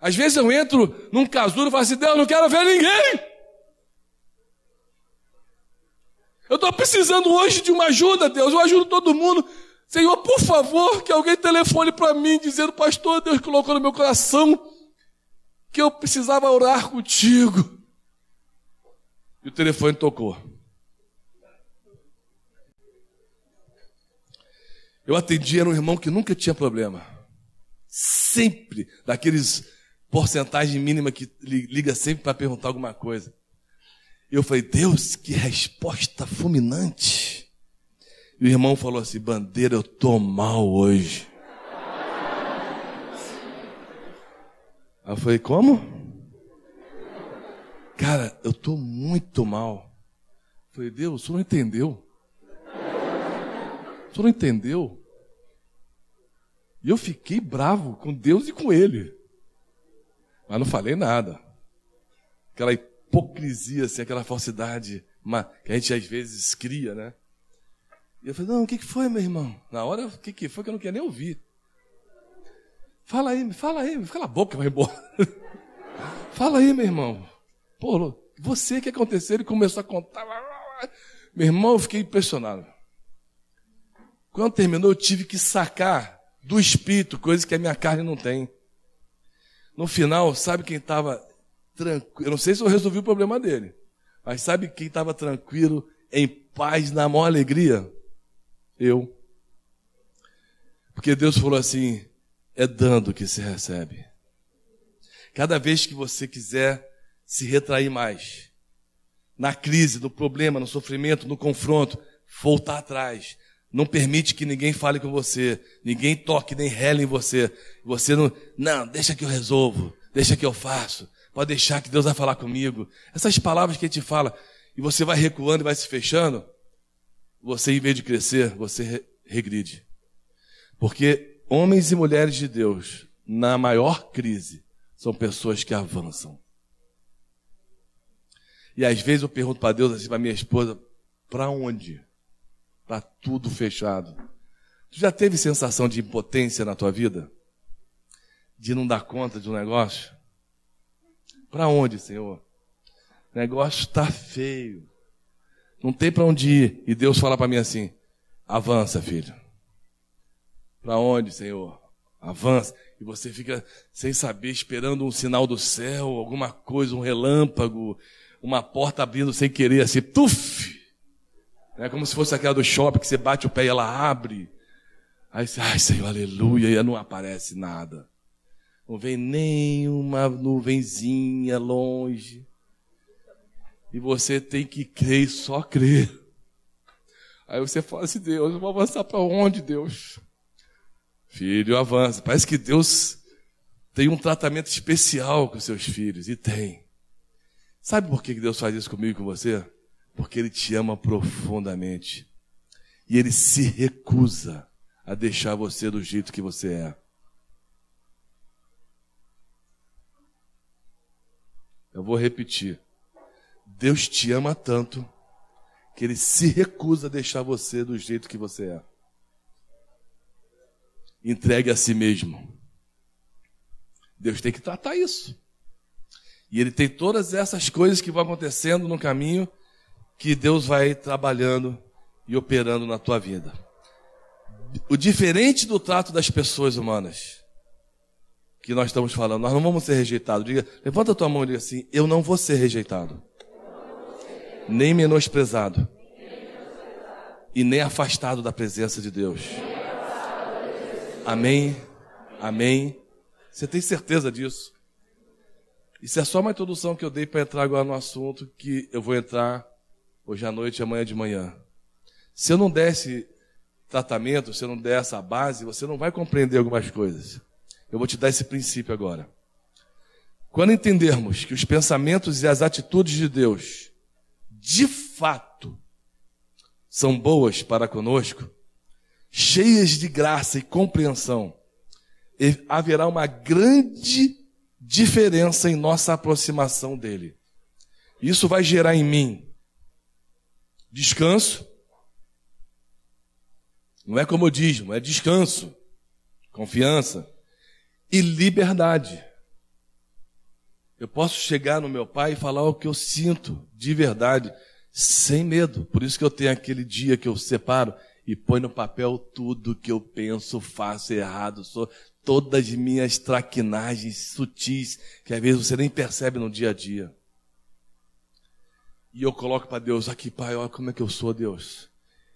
Às vezes eu entro num casulo e falo assim: Deus, não quero ver ninguém. Eu estou precisando hoje de uma ajuda, Deus. Eu ajudo todo mundo. Senhor, por favor, que alguém telefone para mim dizendo, pastor, Deus colocou no meu coração que eu precisava orar contigo. E o telefone tocou. Eu atendi, era um irmão que nunca tinha problema. Sempre, daqueles porcentagem mínima que liga sempre para perguntar alguma coisa. Eu falei, Deus, que resposta fulminante. E o irmão falou assim: Bandeira, eu tô mal hoje. Eu falei, como? Cara, eu tô muito mal. Eu falei, Deus, o senhor não entendeu? O senhor não entendeu? E eu fiquei bravo com Deus e com ele. Mas não falei nada. Aquela hipocrisia, assim, aquela falsidade que a gente às vezes cria, né? E eu falei, não, o que, que foi, meu irmão? Na hora, o que, que foi que eu não queria nem ouvir? Fala aí, fala aí, cala a boca, vai embora. fala aí, meu irmão. Pô, você, que aconteceu? Ele começou a contar. Meu irmão, eu fiquei impressionado. Quando terminou, eu tive que sacar do espírito coisas que a minha carne não tem. No final, sabe quem estava tranquilo? Eu não sei se eu resolvi o problema dele, mas sabe quem estava tranquilo, em paz, na maior alegria? Eu. Porque Deus falou assim: é dando que se recebe. Cada vez que você quiser se retrair mais, na crise, no problema, no sofrimento, no confronto, voltar atrás, não permite que ninguém fale com você, ninguém toque nem rele em você. Você não, não, deixa que eu resolvo, deixa que eu faço, pode deixar que Deus vai falar comigo. Essas palavras que ele te fala, e você vai recuando e vai se fechando, você em vez de crescer, você regride. Porque homens e mulheres de Deus, na maior crise, são pessoas que avançam. E às vezes eu pergunto para Deus assim, para minha esposa, para onde? Está tudo fechado. Tu já teve sensação de impotência na tua vida? De não dar conta de um negócio? Para onde, Senhor? O negócio está feio. Não tem para onde ir. E Deus fala para mim assim: avança, filho. Para onde, Senhor? Avança. E você fica sem saber, esperando um sinal do céu, alguma coisa, um relâmpago, uma porta abrindo sem querer, assim, tuf! É como se fosse aquela do shopping que você bate o pé e ela abre. Aí você, ai Senhor, aleluia, e não aparece nada. Não vem nem uma nuvenzinha longe. E você tem que crer e só crer. Aí você fala assim, Deus, eu vou avançar para onde, Deus? Filho, avança. Parece que Deus tem um tratamento especial com seus filhos. E tem. Sabe por que Deus faz isso comigo e com você? porque Ele te ama profundamente. E ele se recusa a deixar você do jeito que você é. Eu vou repetir. Deus te ama tanto que ele se recusa a deixar você do jeito que você é. Entregue a si mesmo. Deus tem que tratar isso. E ele tem todas essas coisas que vão acontecendo no caminho que Deus vai trabalhando e operando na tua vida. O diferente do trato das pessoas humanas que nós estamos falando, nós não vamos ser rejeitados. Diga, levanta a tua mão e diga assim: Eu não vou ser rejeitado, nem menosprezado, e nem afastado da presença de Deus. Amém, amém. Você tem certeza disso? Isso é só uma introdução que eu dei para entrar agora no assunto que eu vou entrar hoje à noite e amanhã de manhã. Se eu não desse tratamento, se eu não der essa base, você não vai compreender algumas coisas. Eu vou te dar esse princípio agora. Quando entendermos que os pensamentos e as atitudes de Deus, de fato, são boas para conosco, cheias de graça e compreensão, haverá uma grande diferença em nossa aproximação dele. Isso vai gerar em mim descanso. Não é comodismo, é descanso, confiança e liberdade. Eu posso chegar no meu pai e falar o que eu sinto de verdade, sem medo. Por isso que eu tenho aquele dia que eu separo e põe no papel tudo que eu penso, faço errado, sou todas as minhas traquinagens sutis, que às vezes você nem percebe no dia a dia. E eu coloco para Deus, aqui, Pai, olha como é que eu sou, Deus.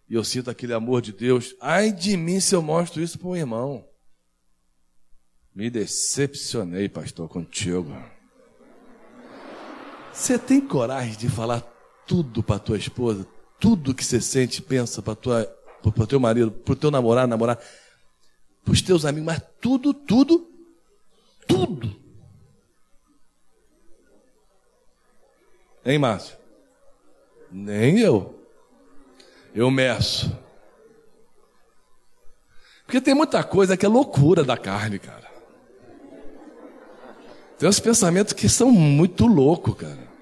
E eu sinto aquele amor de Deus. Ai de mim se eu mostro isso para um irmão. Me decepcionei, pastor, contigo. Você tem coragem de falar tudo para tua esposa? Tudo que você sente, pensa para tua para teu marido, para o teu namorado, namorar, para os teus amigos, mas tudo, tudo, tudo. Hein, Márcio? Nem eu. Eu meço. Porque tem muita coisa que é loucura da carne, cara. Tem uns pensamentos que são muito loucos, cara.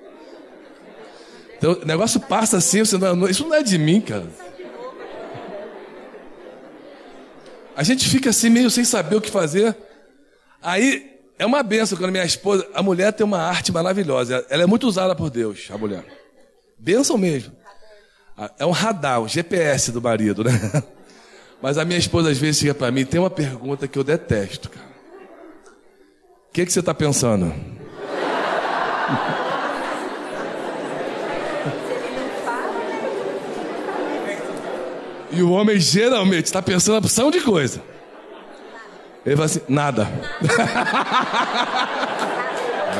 Então, o negócio passa assim, você não, isso não é de mim, cara. A gente fica assim meio sem saber o que fazer. Aí é uma benção quando minha esposa, a mulher tem uma arte maravilhosa. Ela é muito usada por Deus, a mulher. Benção mesmo. É um radar, o um GPS do marido, né? Mas a minha esposa às vezes chega para mim, tem uma pergunta que eu detesto, cara. O que, que você está pensando? E o homem geralmente está pensando a opção de coisa. Ele fala assim: nada.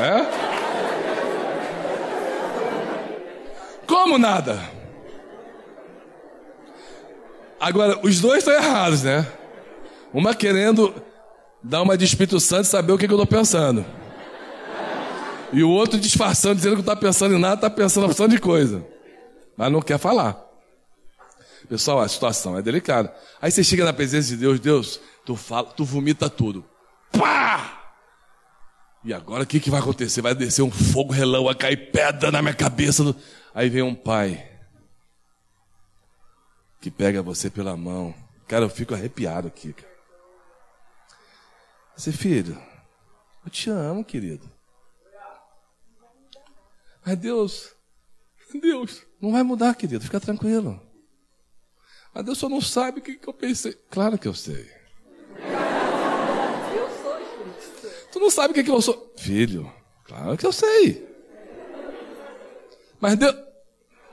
é? Como nada? Agora, os dois estão errados, né? Uma querendo dar uma de Espírito Santo e saber o que, que eu estou pensando. E o outro disfarçando, dizendo que não está pensando em nada, está pensando a opção de coisa. Mas não quer falar. Pessoal, a situação é delicada. Aí você chega na presença de Deus, Deus, tu fala, tu vomita tudo. Pá! E agora o que, que vai acontecer? Vai descer um fogo relão, vai cair pedra na minha cabeça. Aí vem um pai que pega você pela mão. Cara, eu fico arrepiado aqui. Você, filho, eu te amo, querido. Mas Deus, Deus, não vai mudar, querido, fica tranquilo. Mas Deus só não sabe o que, que eu pensei. Claro que eu sei. Tu não sabe o que, que eu sou. Filho, claro que eu sei. Mas Deus.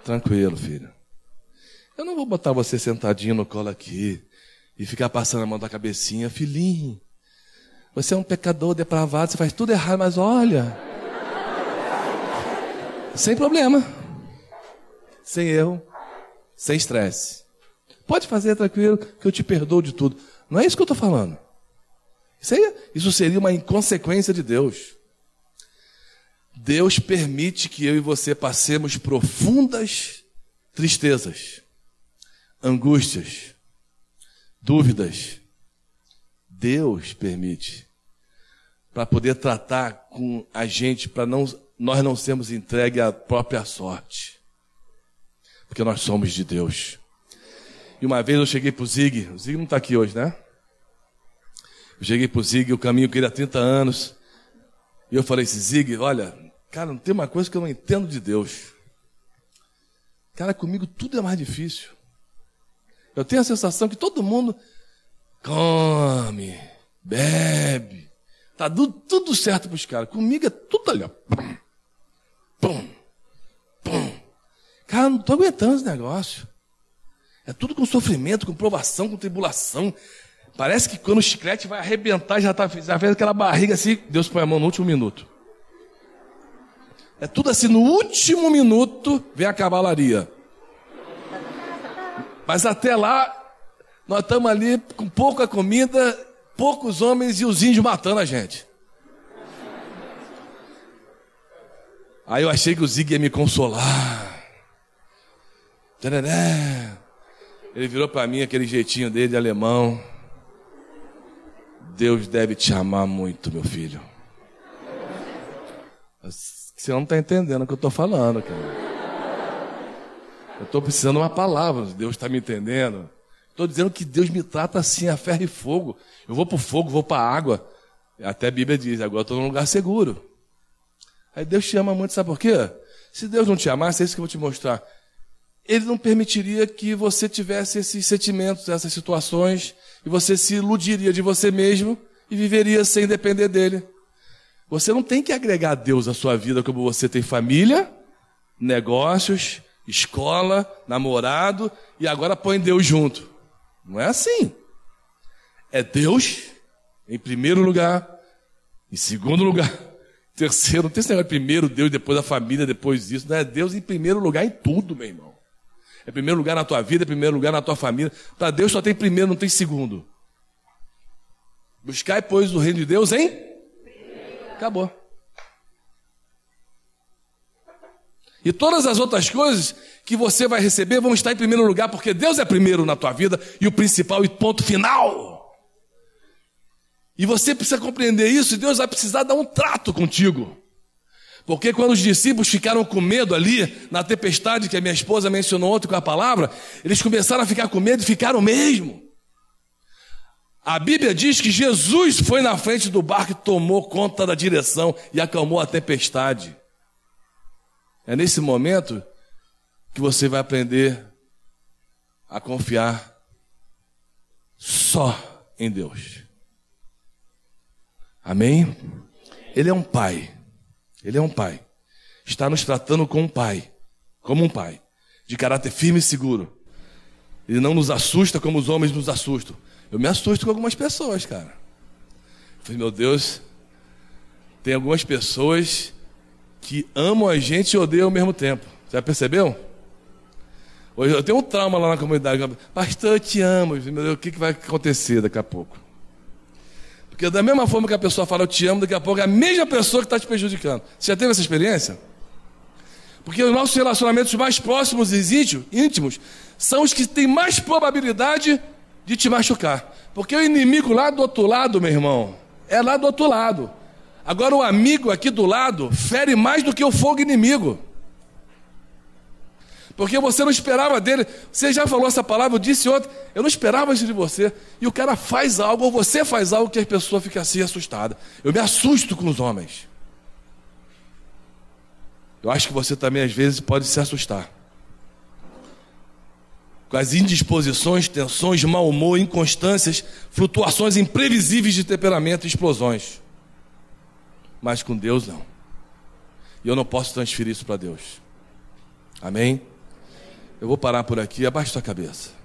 Tranquilo, filho. Eu não vou botar você sentadinho no colo aqui e ficar passando a mão da cabecinha. Filhinho, você é um pecador depravado, você faz tudo errado, mas olha. Sem problema. Sem erro. Sem estresse. Pode fazer tranquilo, que eu te perdoo de tudo. Não é isso que eu estou falando. Isso, aí, isso seria uma inconsequência de Deus. Deus permite que eu e você passemos profundas tristezas, angústias, dúvidas, Deus permite para poder tratar com a gente, para não, nós não sermos entregues à própria sorte. Porque nós somos de Deus. E uma vez eu cheguei para o Zig, o Zig não está aqui hoje, né? Eu cheguei para o Zig, o caminho que ele há 30 anos. E eu falei assim, Zig, olha, cara, não tem uma coisa que eu não entendo de Deus. Cara, comigo tudo é mais difícil. Eu tenho a sensação que todo mundo come, bebe, tá tudo, tudo certo para os caras. Comigo é tudo ali, ó. Pum, pum, pum. Cara, não estou aguentando esse negócio. É tudo com sofrimento, com provação, com tribulação. Parece que quando o chiclete vai arrebentar, já, tá, já fez aquela barriga assim, Deus põe a mão no último minuto. É tudo assim, no último minuto vem a cavalaria. Mas até lá, nós estamos ali com pouca comida, poucos homens e os índios matando a gente. Aí eu achei que o Zig ia me consolar. Ele virou para mim aquele jeitinho dele de alemão. Deus deve te amar muito, meu filho. Você não está entendendo o que eu estou falando, cara. Eu estou precisando de uma palavra. Deus está me entendendo. Estou dizendo que Deus me trata assim, a ferro e fogo. Eu vou para o fogo, vou para a água. Até a Bíblia diz, agora estou num lugar seguro. Aí Deus te ama muito, sabe por quê? Se Deus não te amasse, é isso que eu vou te mostrar. Ele não permitiria que você tivesse esses sentimentos, essas situações, e você se iludiria de você mesmo e viveria sem depender dele. Você não tem que agregar Deus à sua vida como você tem família, negócios, escola, namorado e agora põe Deus junto. Não é assim. É Deus em primeiro lugar, em segundo lugar, terceiro. Não tem esse negócio de primeiro Deus, depois a família, depois isso. Não é Deus em primeiro lugar em tudo, meu irmão. É primeiro lugar na tua vida, é primeiro lugar na tua família. Para Deus só tem primeiro, não tem segundo. Buscai, pois, o reino de Deus, hein? Acabou. E todas as outras coisas que você vai receber vão estar em primeiro lugar, porque Deus é primeiro na tua vida e o principal e ponto final. E você precisa compreender isso, e Deus vai precisar dar um trato contigo. Porque quando os discípulos ficaram com medo ali, na tempestade que a minha esposa mencionou ontem com a palavra, eles começaram a ficar com medo e ficaram mesmo. A Bíblia diz que Jesus foi na frente do barco e tomou conta da direção e acalmou a tempestade. É nesse momento que você vai aprender a confiar só em Deus. Amém? Ele é um pai. Ele é um pai. Está nos tratando como um pai, como um pai, de caráter firme e seguro. Ele não nos assusta como os homens nos assustam. Eu me assusto com algumas pessoas, cara. Eu falei, meu Deus, tem algumas pessoas que amam a gente e odeiam ao mesmo tempo. Já percebeu? Hoje eu tenho um trauma lá na comunidade. Pastor, eu te amo. Meu Deus, o que, que vai acontecer daqui a pouco? Porque da mesma forma que a pessoa fala eu te amo, daqui a pouco é a mesma pessoa que está te prejudicando. Você já teve essa experiência? Porque os nossos relacionamentos mais próximos e íntimos são os que têm mais probabilidade de te machucar. Porque o inimigo lá do outro lado, meu irmão, é lá do outro lado. Agora o amigo aqui do lado fere mais do que o fogo inimigo. Porque você não esperava dele. Você já falou essa palavra, eu disse ontem, eu não esperava isso de você. E o cara faz algo, ou você faz algo que a pessoa fica assim assustada. Eu me assusto com os homens. Eu acho que você também às vezes pode se assustar. Com as indisposições, tensões, mau humor, inconstâncias, flutuações imprevisíveis de temperamento e explosões mas com Deus não. E eu não posso transferir isso para Deus. Amém? Eu vou parar por aqui, abaixa sua cabeça.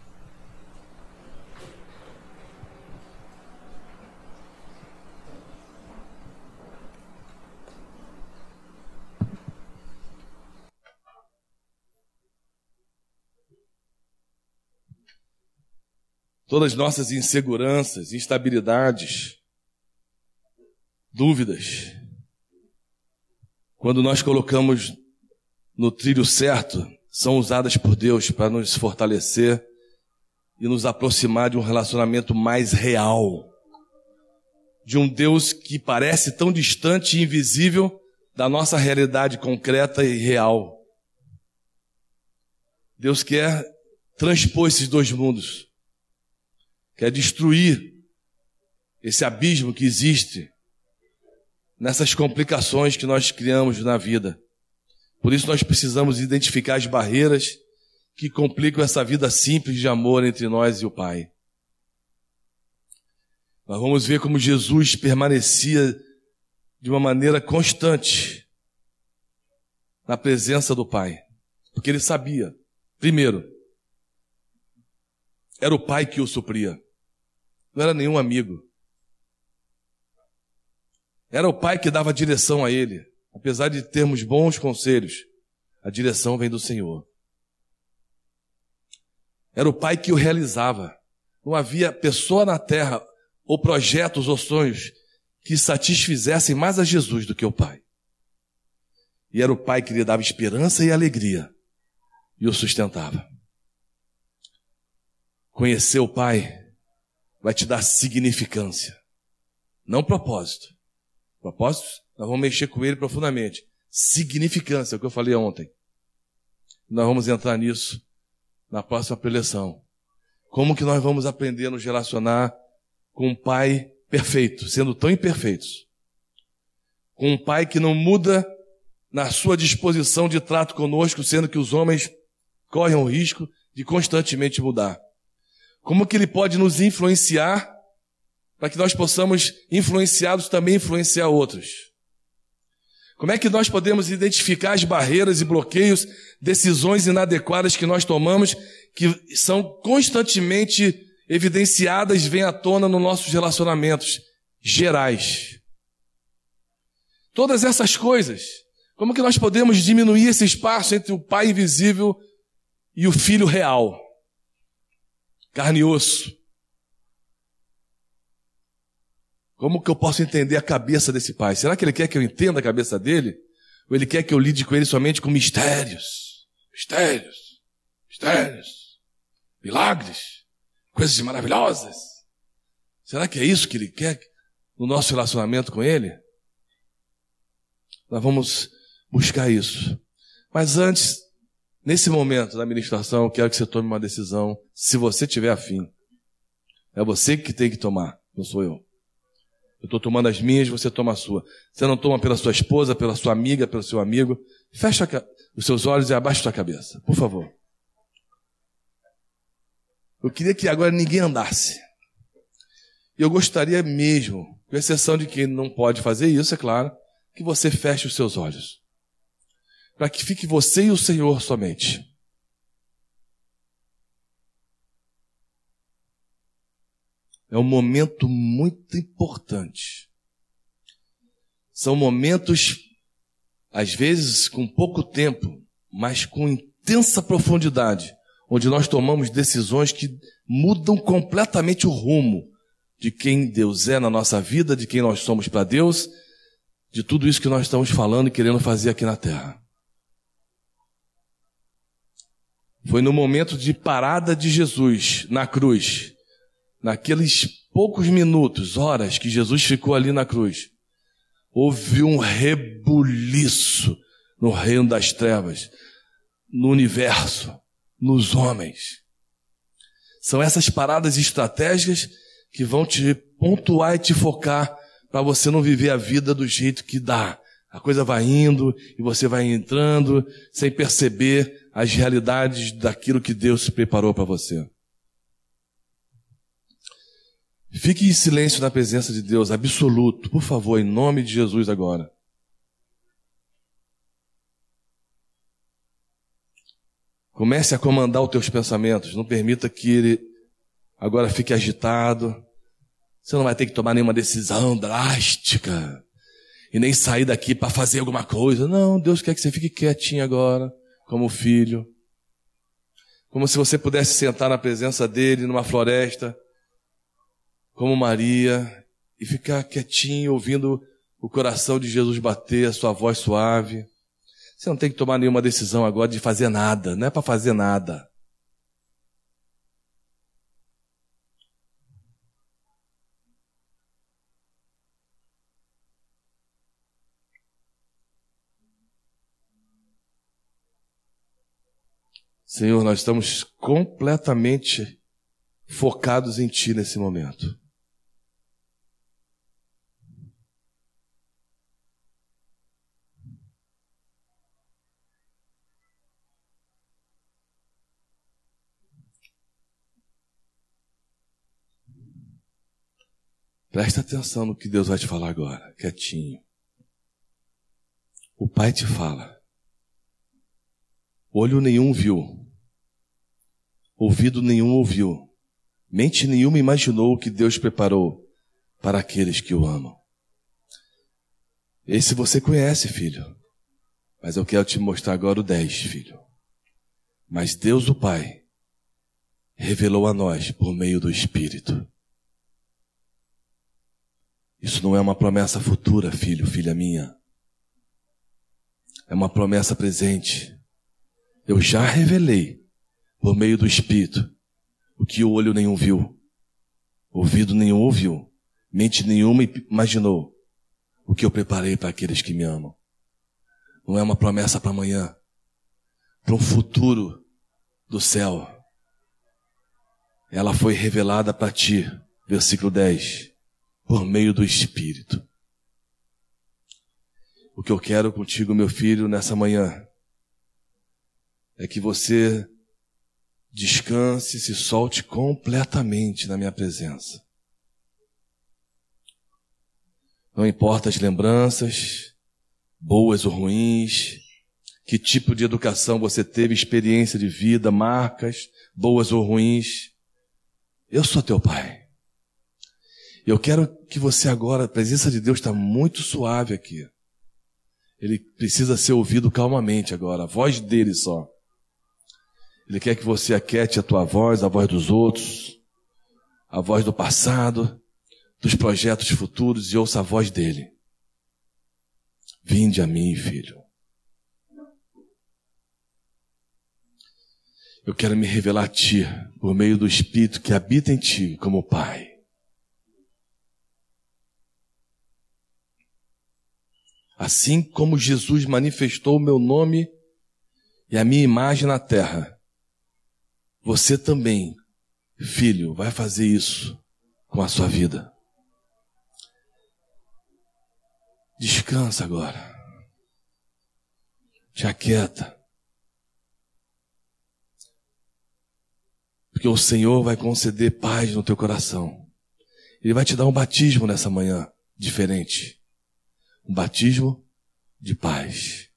Todas as nossas inseguranças, instabilidades, dúvidas, quando nós colocamos no trilho certo, são usadas por Deus para nos fortalecer e nos aproximar de um relacionamento mais real. De um Deus que parece tão distante e invisível da nossa realidade concreta e real. Deus quer transpor esses dois mundos. Quer destruir esse abismo que existe nessas complicações que nós criamos na vida. Por isso nós precisamos identificar as barreiras que complicam essa vida simples de amor entre nós e o Pai. Nós vamos ver como Jesus permanecia de uma maneira constante na presença do Pai. Porque ele sabia, primeiro, era o Pai que o supria. Não era nenhum amigo. Era o Pai que dava direção a ele. Apesar de termos bons conselhos, a direção vem do Senhor. Era o Pai que o realizava. Não havia pessoa na terra, ou projetos ou sonhos que satisfizessem mais a Jesus do que o Pai. E era o Pai que lhe dava esperança e alegria e o sustentava. Conhecer o Pai vai te dar significância, não propósito. Propósito, nós vamos mexer com ele profundamente. Significância, é o que eu falei ontem. Nós vamos entrar nisso na próxima preleção. Como que nós vamos aprender a nos relacionar com um pai perfeito, sendo tão imperfeitos? Com um pai que não muda na sua disposição de trato conosco, sendo que os homens correm o risco de constantemente mudar. Como que ele pode nos influenciar para que nós possamos, influenciados, também influenciar outros? Como é que nós podemos identificar as barreiras e bloqueios, decisões inadequadas que nós tomamos, que são constantemente evidenciadas, vêm à tona nos nossos relacionamentos gerais? Todas essas coisas, como que nós podemos diminuir esse espaço entre o Pai invisível e o Filho real? Carne e osso. Como que eu posso entender a cabeça desse pai? Será que ele quer que eu entenda a cabeça dele? Ou ele quer que eu lide com ele somente com mistérios? Mistérios, mistérios, milagres, coisas maravilhosas. Será que é isso que ele quer no nosso relacionamento com ele? Nós vamos buscar isso. Mas antes, nesse momento da ministração, eu quero que você tome uma decisão, se você tiver afim. É você que tem que tomar, não sou eu. Eu estou tomando as minhas, você toma a sua. Você não toma pela sua esposa, pela sua amiga, pelo seu amigo. Fecha os seus olhos e abaixa a sua cabeça, por favor. Eu queria que agora ninguém andasse. E eu gostaria mesmo, com exceção de quem não pode fazer isso, é claro, que você feche os seus olhos. Para que fique você e o Senhor somente. É um momento muito importante. São momentos, às vezes, com pouco tempo, mas com intensa profundidade, onde nós tomamos decisões que mudam completamente o rumo de quem Deus é na nossa vida, de quem nós somos para Deus, de tudo isso que nós estamos falando e querendo fazer aqui na terra. Foi no momento de parada de Jesus na cruz naqueles poucos minutos, horas que Jesus ficou ali na cruz, houve um rebuliço no reino das trevas, no universo, nos homens. São essas paradas estratégicas que vão te pontuar e te focar para você não viver a vida do jeito que dá. A coisa vai indo e você vai entrando sem perceber as realidades daquilo que Deus preparou para você. Fique em silêncio na presença de Deus, absoluto, por favor, em nome de Jesus agora. Comece a comandar os teus pensamentos, não permita que ele agora fique agitado. Você não vai ter que tomar nenhuma decisão drástica e nem sair daqui para fazer alguma coisa. Não, Deus quer que você fique quietinho agora, como filho. Como se você pudesse sentar na presença dele numa floresta como Maria e ficar quietinho ouvindo o coração de Jesus bater, a sua voz suave. Você não tem que tomar nenhuma decisão agora de fazer nada, não é para fazer nada. Senhor, nós estamos completamente focados em Ti nesse momento. Presta atenção no que Deus vai te falar agora, quietinho. O Pai te fala. Olho nenhum viu, ouvido nenhum ouviu, mente nenhuma imaginou o que Deus preparou para aqueles que o amam. Esse você conhece, filho. Mas eu quero te mostrar agora o 10, filho. Mas Deus, o Pai, revelou a nós por meio do Espírito. Isso não é uma promessa futura, filho, filha minha. É uma promessa presente. Eu já revelei, por meio do Espírito, o que o olho nenhum viu, ouvido nenhum ouviu, mente nenhuma imaginou, o que eu preparei para aqueles que me amam. Não é uma promessa para amanhã, para um futuro do céu. Ela foi revelada para ti, versículo 10 por meio do Espírito. O que eu quero contigo, meu filho, nessa manhã, é que você descanse, se solte completamente na minha presença. Não importa as lembranças, boas ou ruins, que tipo de educação você teve, experiência de vida, marcas, boas ou ruins. Eu sou teu pai. Eu quero que você agora, a presença de Deus está muito suave aqui. Ele precisa ser ouvido calmamente agora, a voz dele só. Ele quer que você aquete a tua voz, a voz dos outros, a voz do passado, dos projetos futuros e ouça a voz dele. Vinde a mim, filho. Eu quero me revelar a ti por meio do Espírito que habita em ti como Pai. Assim como Jesus manifestou o meu nome e a minha imagem na terra, você também, filho, vai fazer isso com a sua vida. Descansa agora. Te aquieta. Porque o Senhor vai conceder paz no teu coração. Ele vai te dar um batismo nessa manhã diferente um batismo de paz.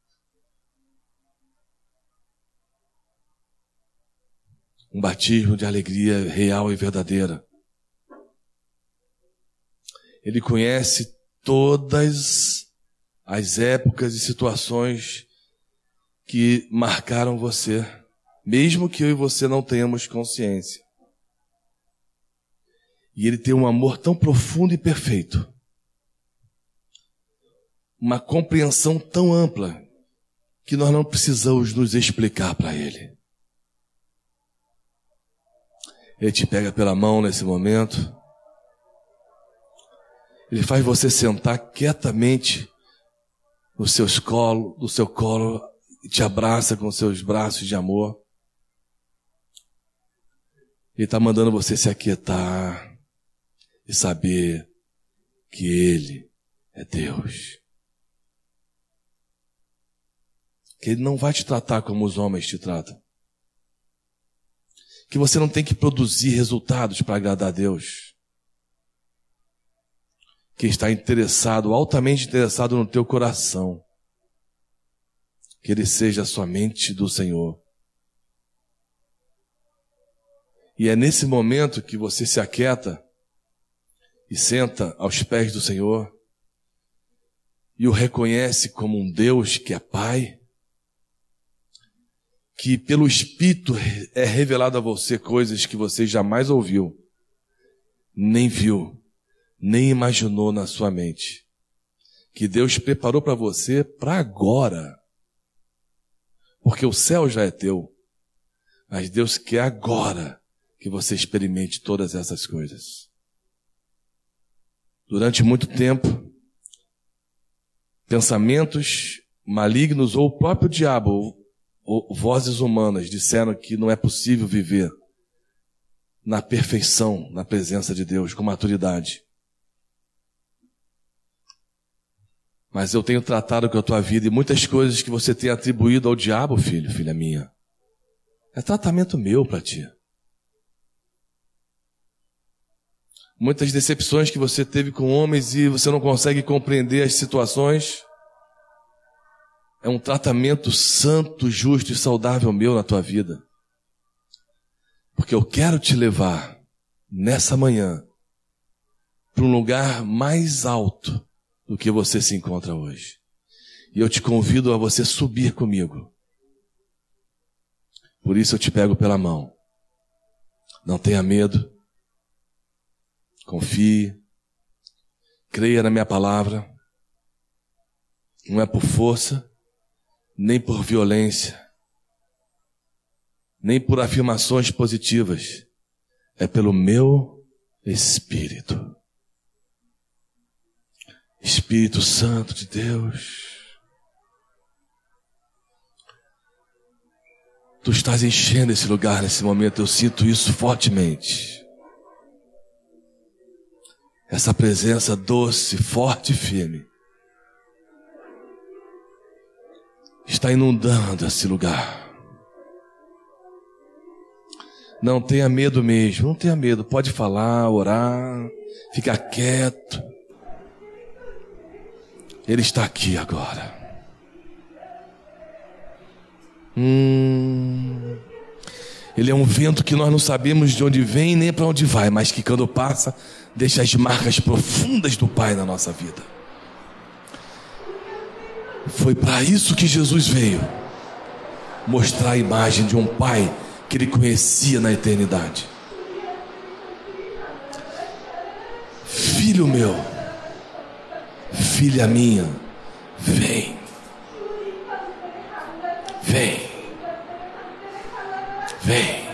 Um batismo de alegria real e verdadeira. Ele conhece todas as épocas e situações que marcaram você, mesmo que eu e você não tenhamos consciência. E ele tem um amor tão profundo e perfeito uma compreensão tão ampla que nós não precisamos nos explicar para Ele. Ele te pega pela mão nesse momento. Ele faz você sentar quietamente no seu colo, no seu colo e te abraça com seus braços de amor. Ele está mandando você se aquietar e saber que Ele é Deus. Que Ele não vai te tratar como os homens te tratam. Que você não tem que produzir resultados para agradar a Deus. Que está interessado, altamente interessado no teu coração. Que Ele seja somente do Senhor. E é nesse momento que você se aquieta e senta aos pés do Senhor e o reconhece como um Deus que é Pai que pelo Espírito é revelado a você coisas que você jamais ouviu, nem viu, nem imaginou na sua mente. Que Deus preparou para você para agora. Porque o céu já é teu. Mas Deus quer agora que você experimente todas essas coisas. Durante muito tempo, pensamentos malignos ou o próprio diabo vozes humanas disseram que não é possível viver na perfeição, na presença de Deus, com maturidade. Mas eu tenho tratado com a tua vida e muitas coisas que você tem atribuído ao diabo, filho, filha minha. É tratamento meu para ti. Muitas decepções que você teve com homens e você não consegue compreender as situações. É um tratamento santo, justo e saudável meu na tua vida. Porque eu quero te levar nessa manhã para um lugar mais alto do que você se encontra hoje. E eu te convido a você subir comigo. Por isso eu te pego pela mão. Não tenha medo. Confie. Creia na minha palavra. Não é por força, nem por violência, nem por afirmações positivas. É pelo meu espírito. Espírito Santo de Deus. Tu estás enchendo esse lugar nesse momento, eu sinto isso fortemente. Essa presença doce, forte e firme está inundando esse lugar. Não tenha medo mesmo, não tenha medo, pode falar, orar, ficar quieto. Ele está aqui agora. Hum, ele é um vento que nós não sabemos de onde vem nem para onde vai, mas que quando passa, deixa as marcas profundas do Pai na nossa vida. Foi para isso que Jesus veio mostrar a imagem de um Pai que ele conhecia na eternidade. Filho meu, filha minha, vem, vem, vem.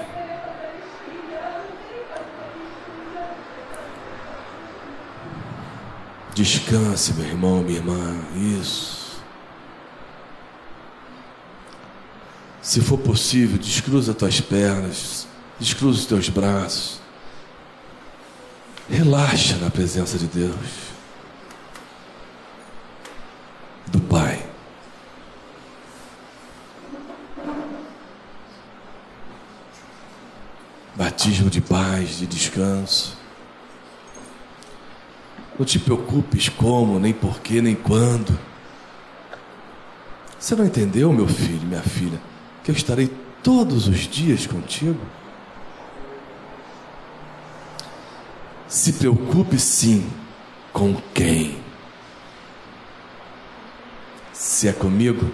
Descanse, meu irmão, minha irmã, isso. Se for possível, descruza tuas pernas, descruza os teus braços. Relaxa na presença de Deus. do Pai. Batismo de paz, de descanso. Não te preocupes como, nem porquê, nem quando. Você não entendeu, meu filho, minha filha, que eu estarei todos os dias contigo? Se preocupe sim com quem se é comigo,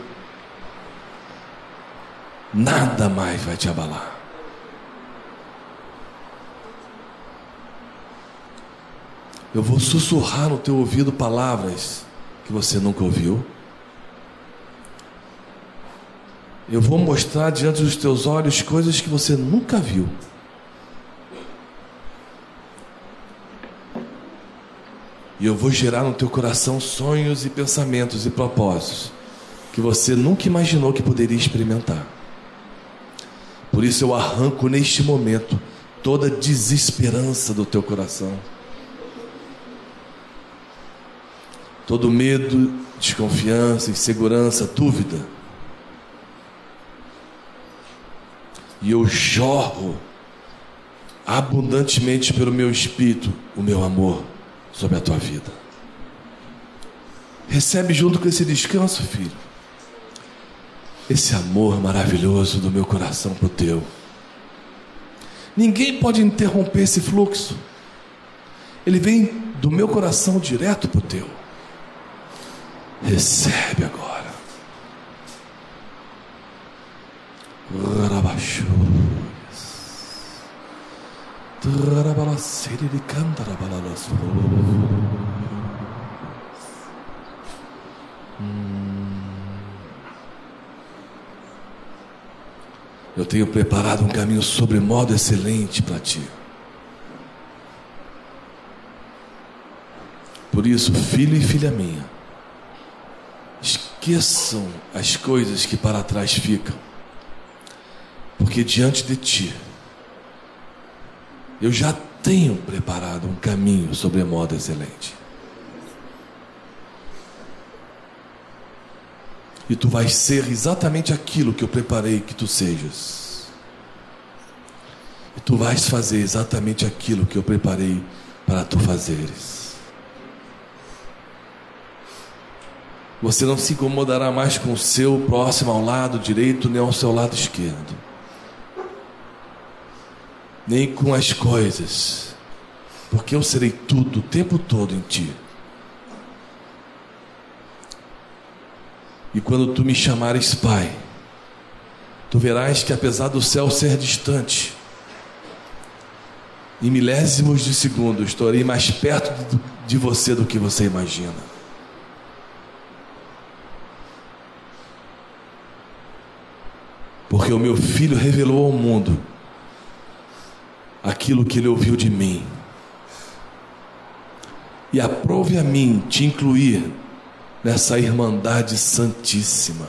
nada mais vai te abalar. Eu vou sussurrar no teu ouvido palavras que você nunca ouviu. Eu vou mostrar diante dos teus olhos coisas que você nunca viu. E eu vou gerar no teu coração sonhos e pensamentos e propósitos que você nunca imaginou que poderia experimentar. Por isso eu arranco neste momento toda desesperança do teu coração. Todo medo, desconfiança, insegurança, dúvida. E eu jorro abundantemente pelo meu espírito o meu amor sobre a tua vida. Recebe junto com esse descanso, filho, esse amor maravilhoso do meu coração para o teu. Ninguém pode interromper esse fluxo. Ele vem do meu coração direto para o teu. Recebe agora. Rabachou. Eu tenho preparado um caminho sobremodo excelente para ti. Por isso, filho e filha minha, esqueçam as coisas que para trás ficam Porque diante de ti, eu já tenho preparado um caminho sobre modo excelente. E tu vais ser exatamente aquilo que eu preparei que tu sejas. E tu vais fazer exatamente aquilo que eu preparei para tu fazeres. Você não se incomodará mais com o seu próximo ao lado direito nem ao seu lado esquerdo. Nem com as coisas. Porque eu serei tudo o tempo todo em ti. E quando tu me chamares Pai, tu verás que apesar do céu ser distante, em milésimos de segundo estarei mais perto de você do que você imagina. Porque o meu filho revelou ao mundo aquilo que ele ouviu de mim. E aprove a mim te incluir nessa irmandade santíssima,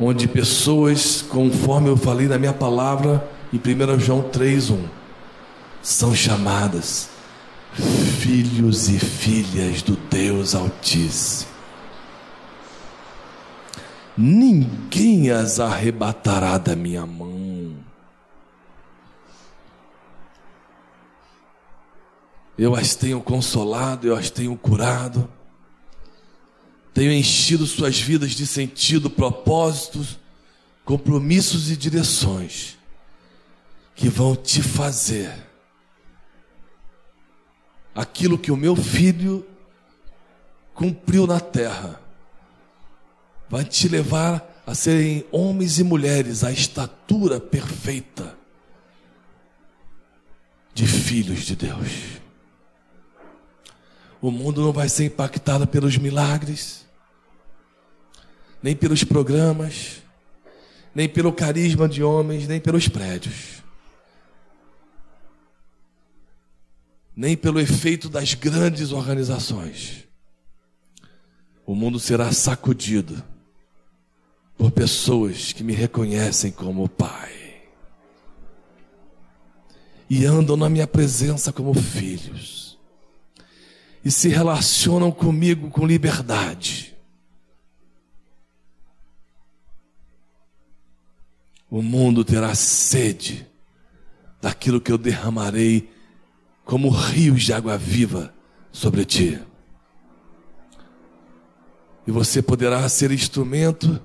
onde pessoas, conforme eu falei na minha palavra em 1 João 3:1, são chamadas filhos e filhas do Deus Altíssimo. Ninguém as arrebatará da minha mão. Eu as tenho consolado, eu as tenho curado tenho enchido suas vidas de sentido, propósitos, compromissos e direções que vão te fazer aquilo que o meu filho cumpriu na terra. Vai te levar a serem homens e mulheres à estatura perfeita de filhos de Deus. O mundo não vai ser impactado pelos milagres nem pelos programas, nem pelo carisma de homens, nem pelos prédios, nem pelo efeito das grandes organizações. O mundo será sacudido por pessoas que me reconhecem como Pai e andam na minha presença como filhos e se relacionam comigo com liberdade o mundo terá sede daquilo que eu derramarei como rios de água viva sobre ti. E você poderá ser instrumento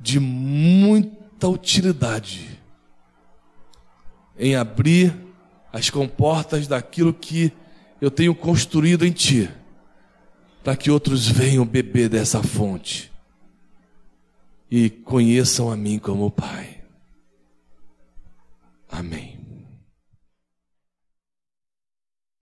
de muita utilidade em abrir as comportas daquilo que eu tenho construído em ti, para que outros venham beber dessa fonte e conheçam a mim como Pai. Amém.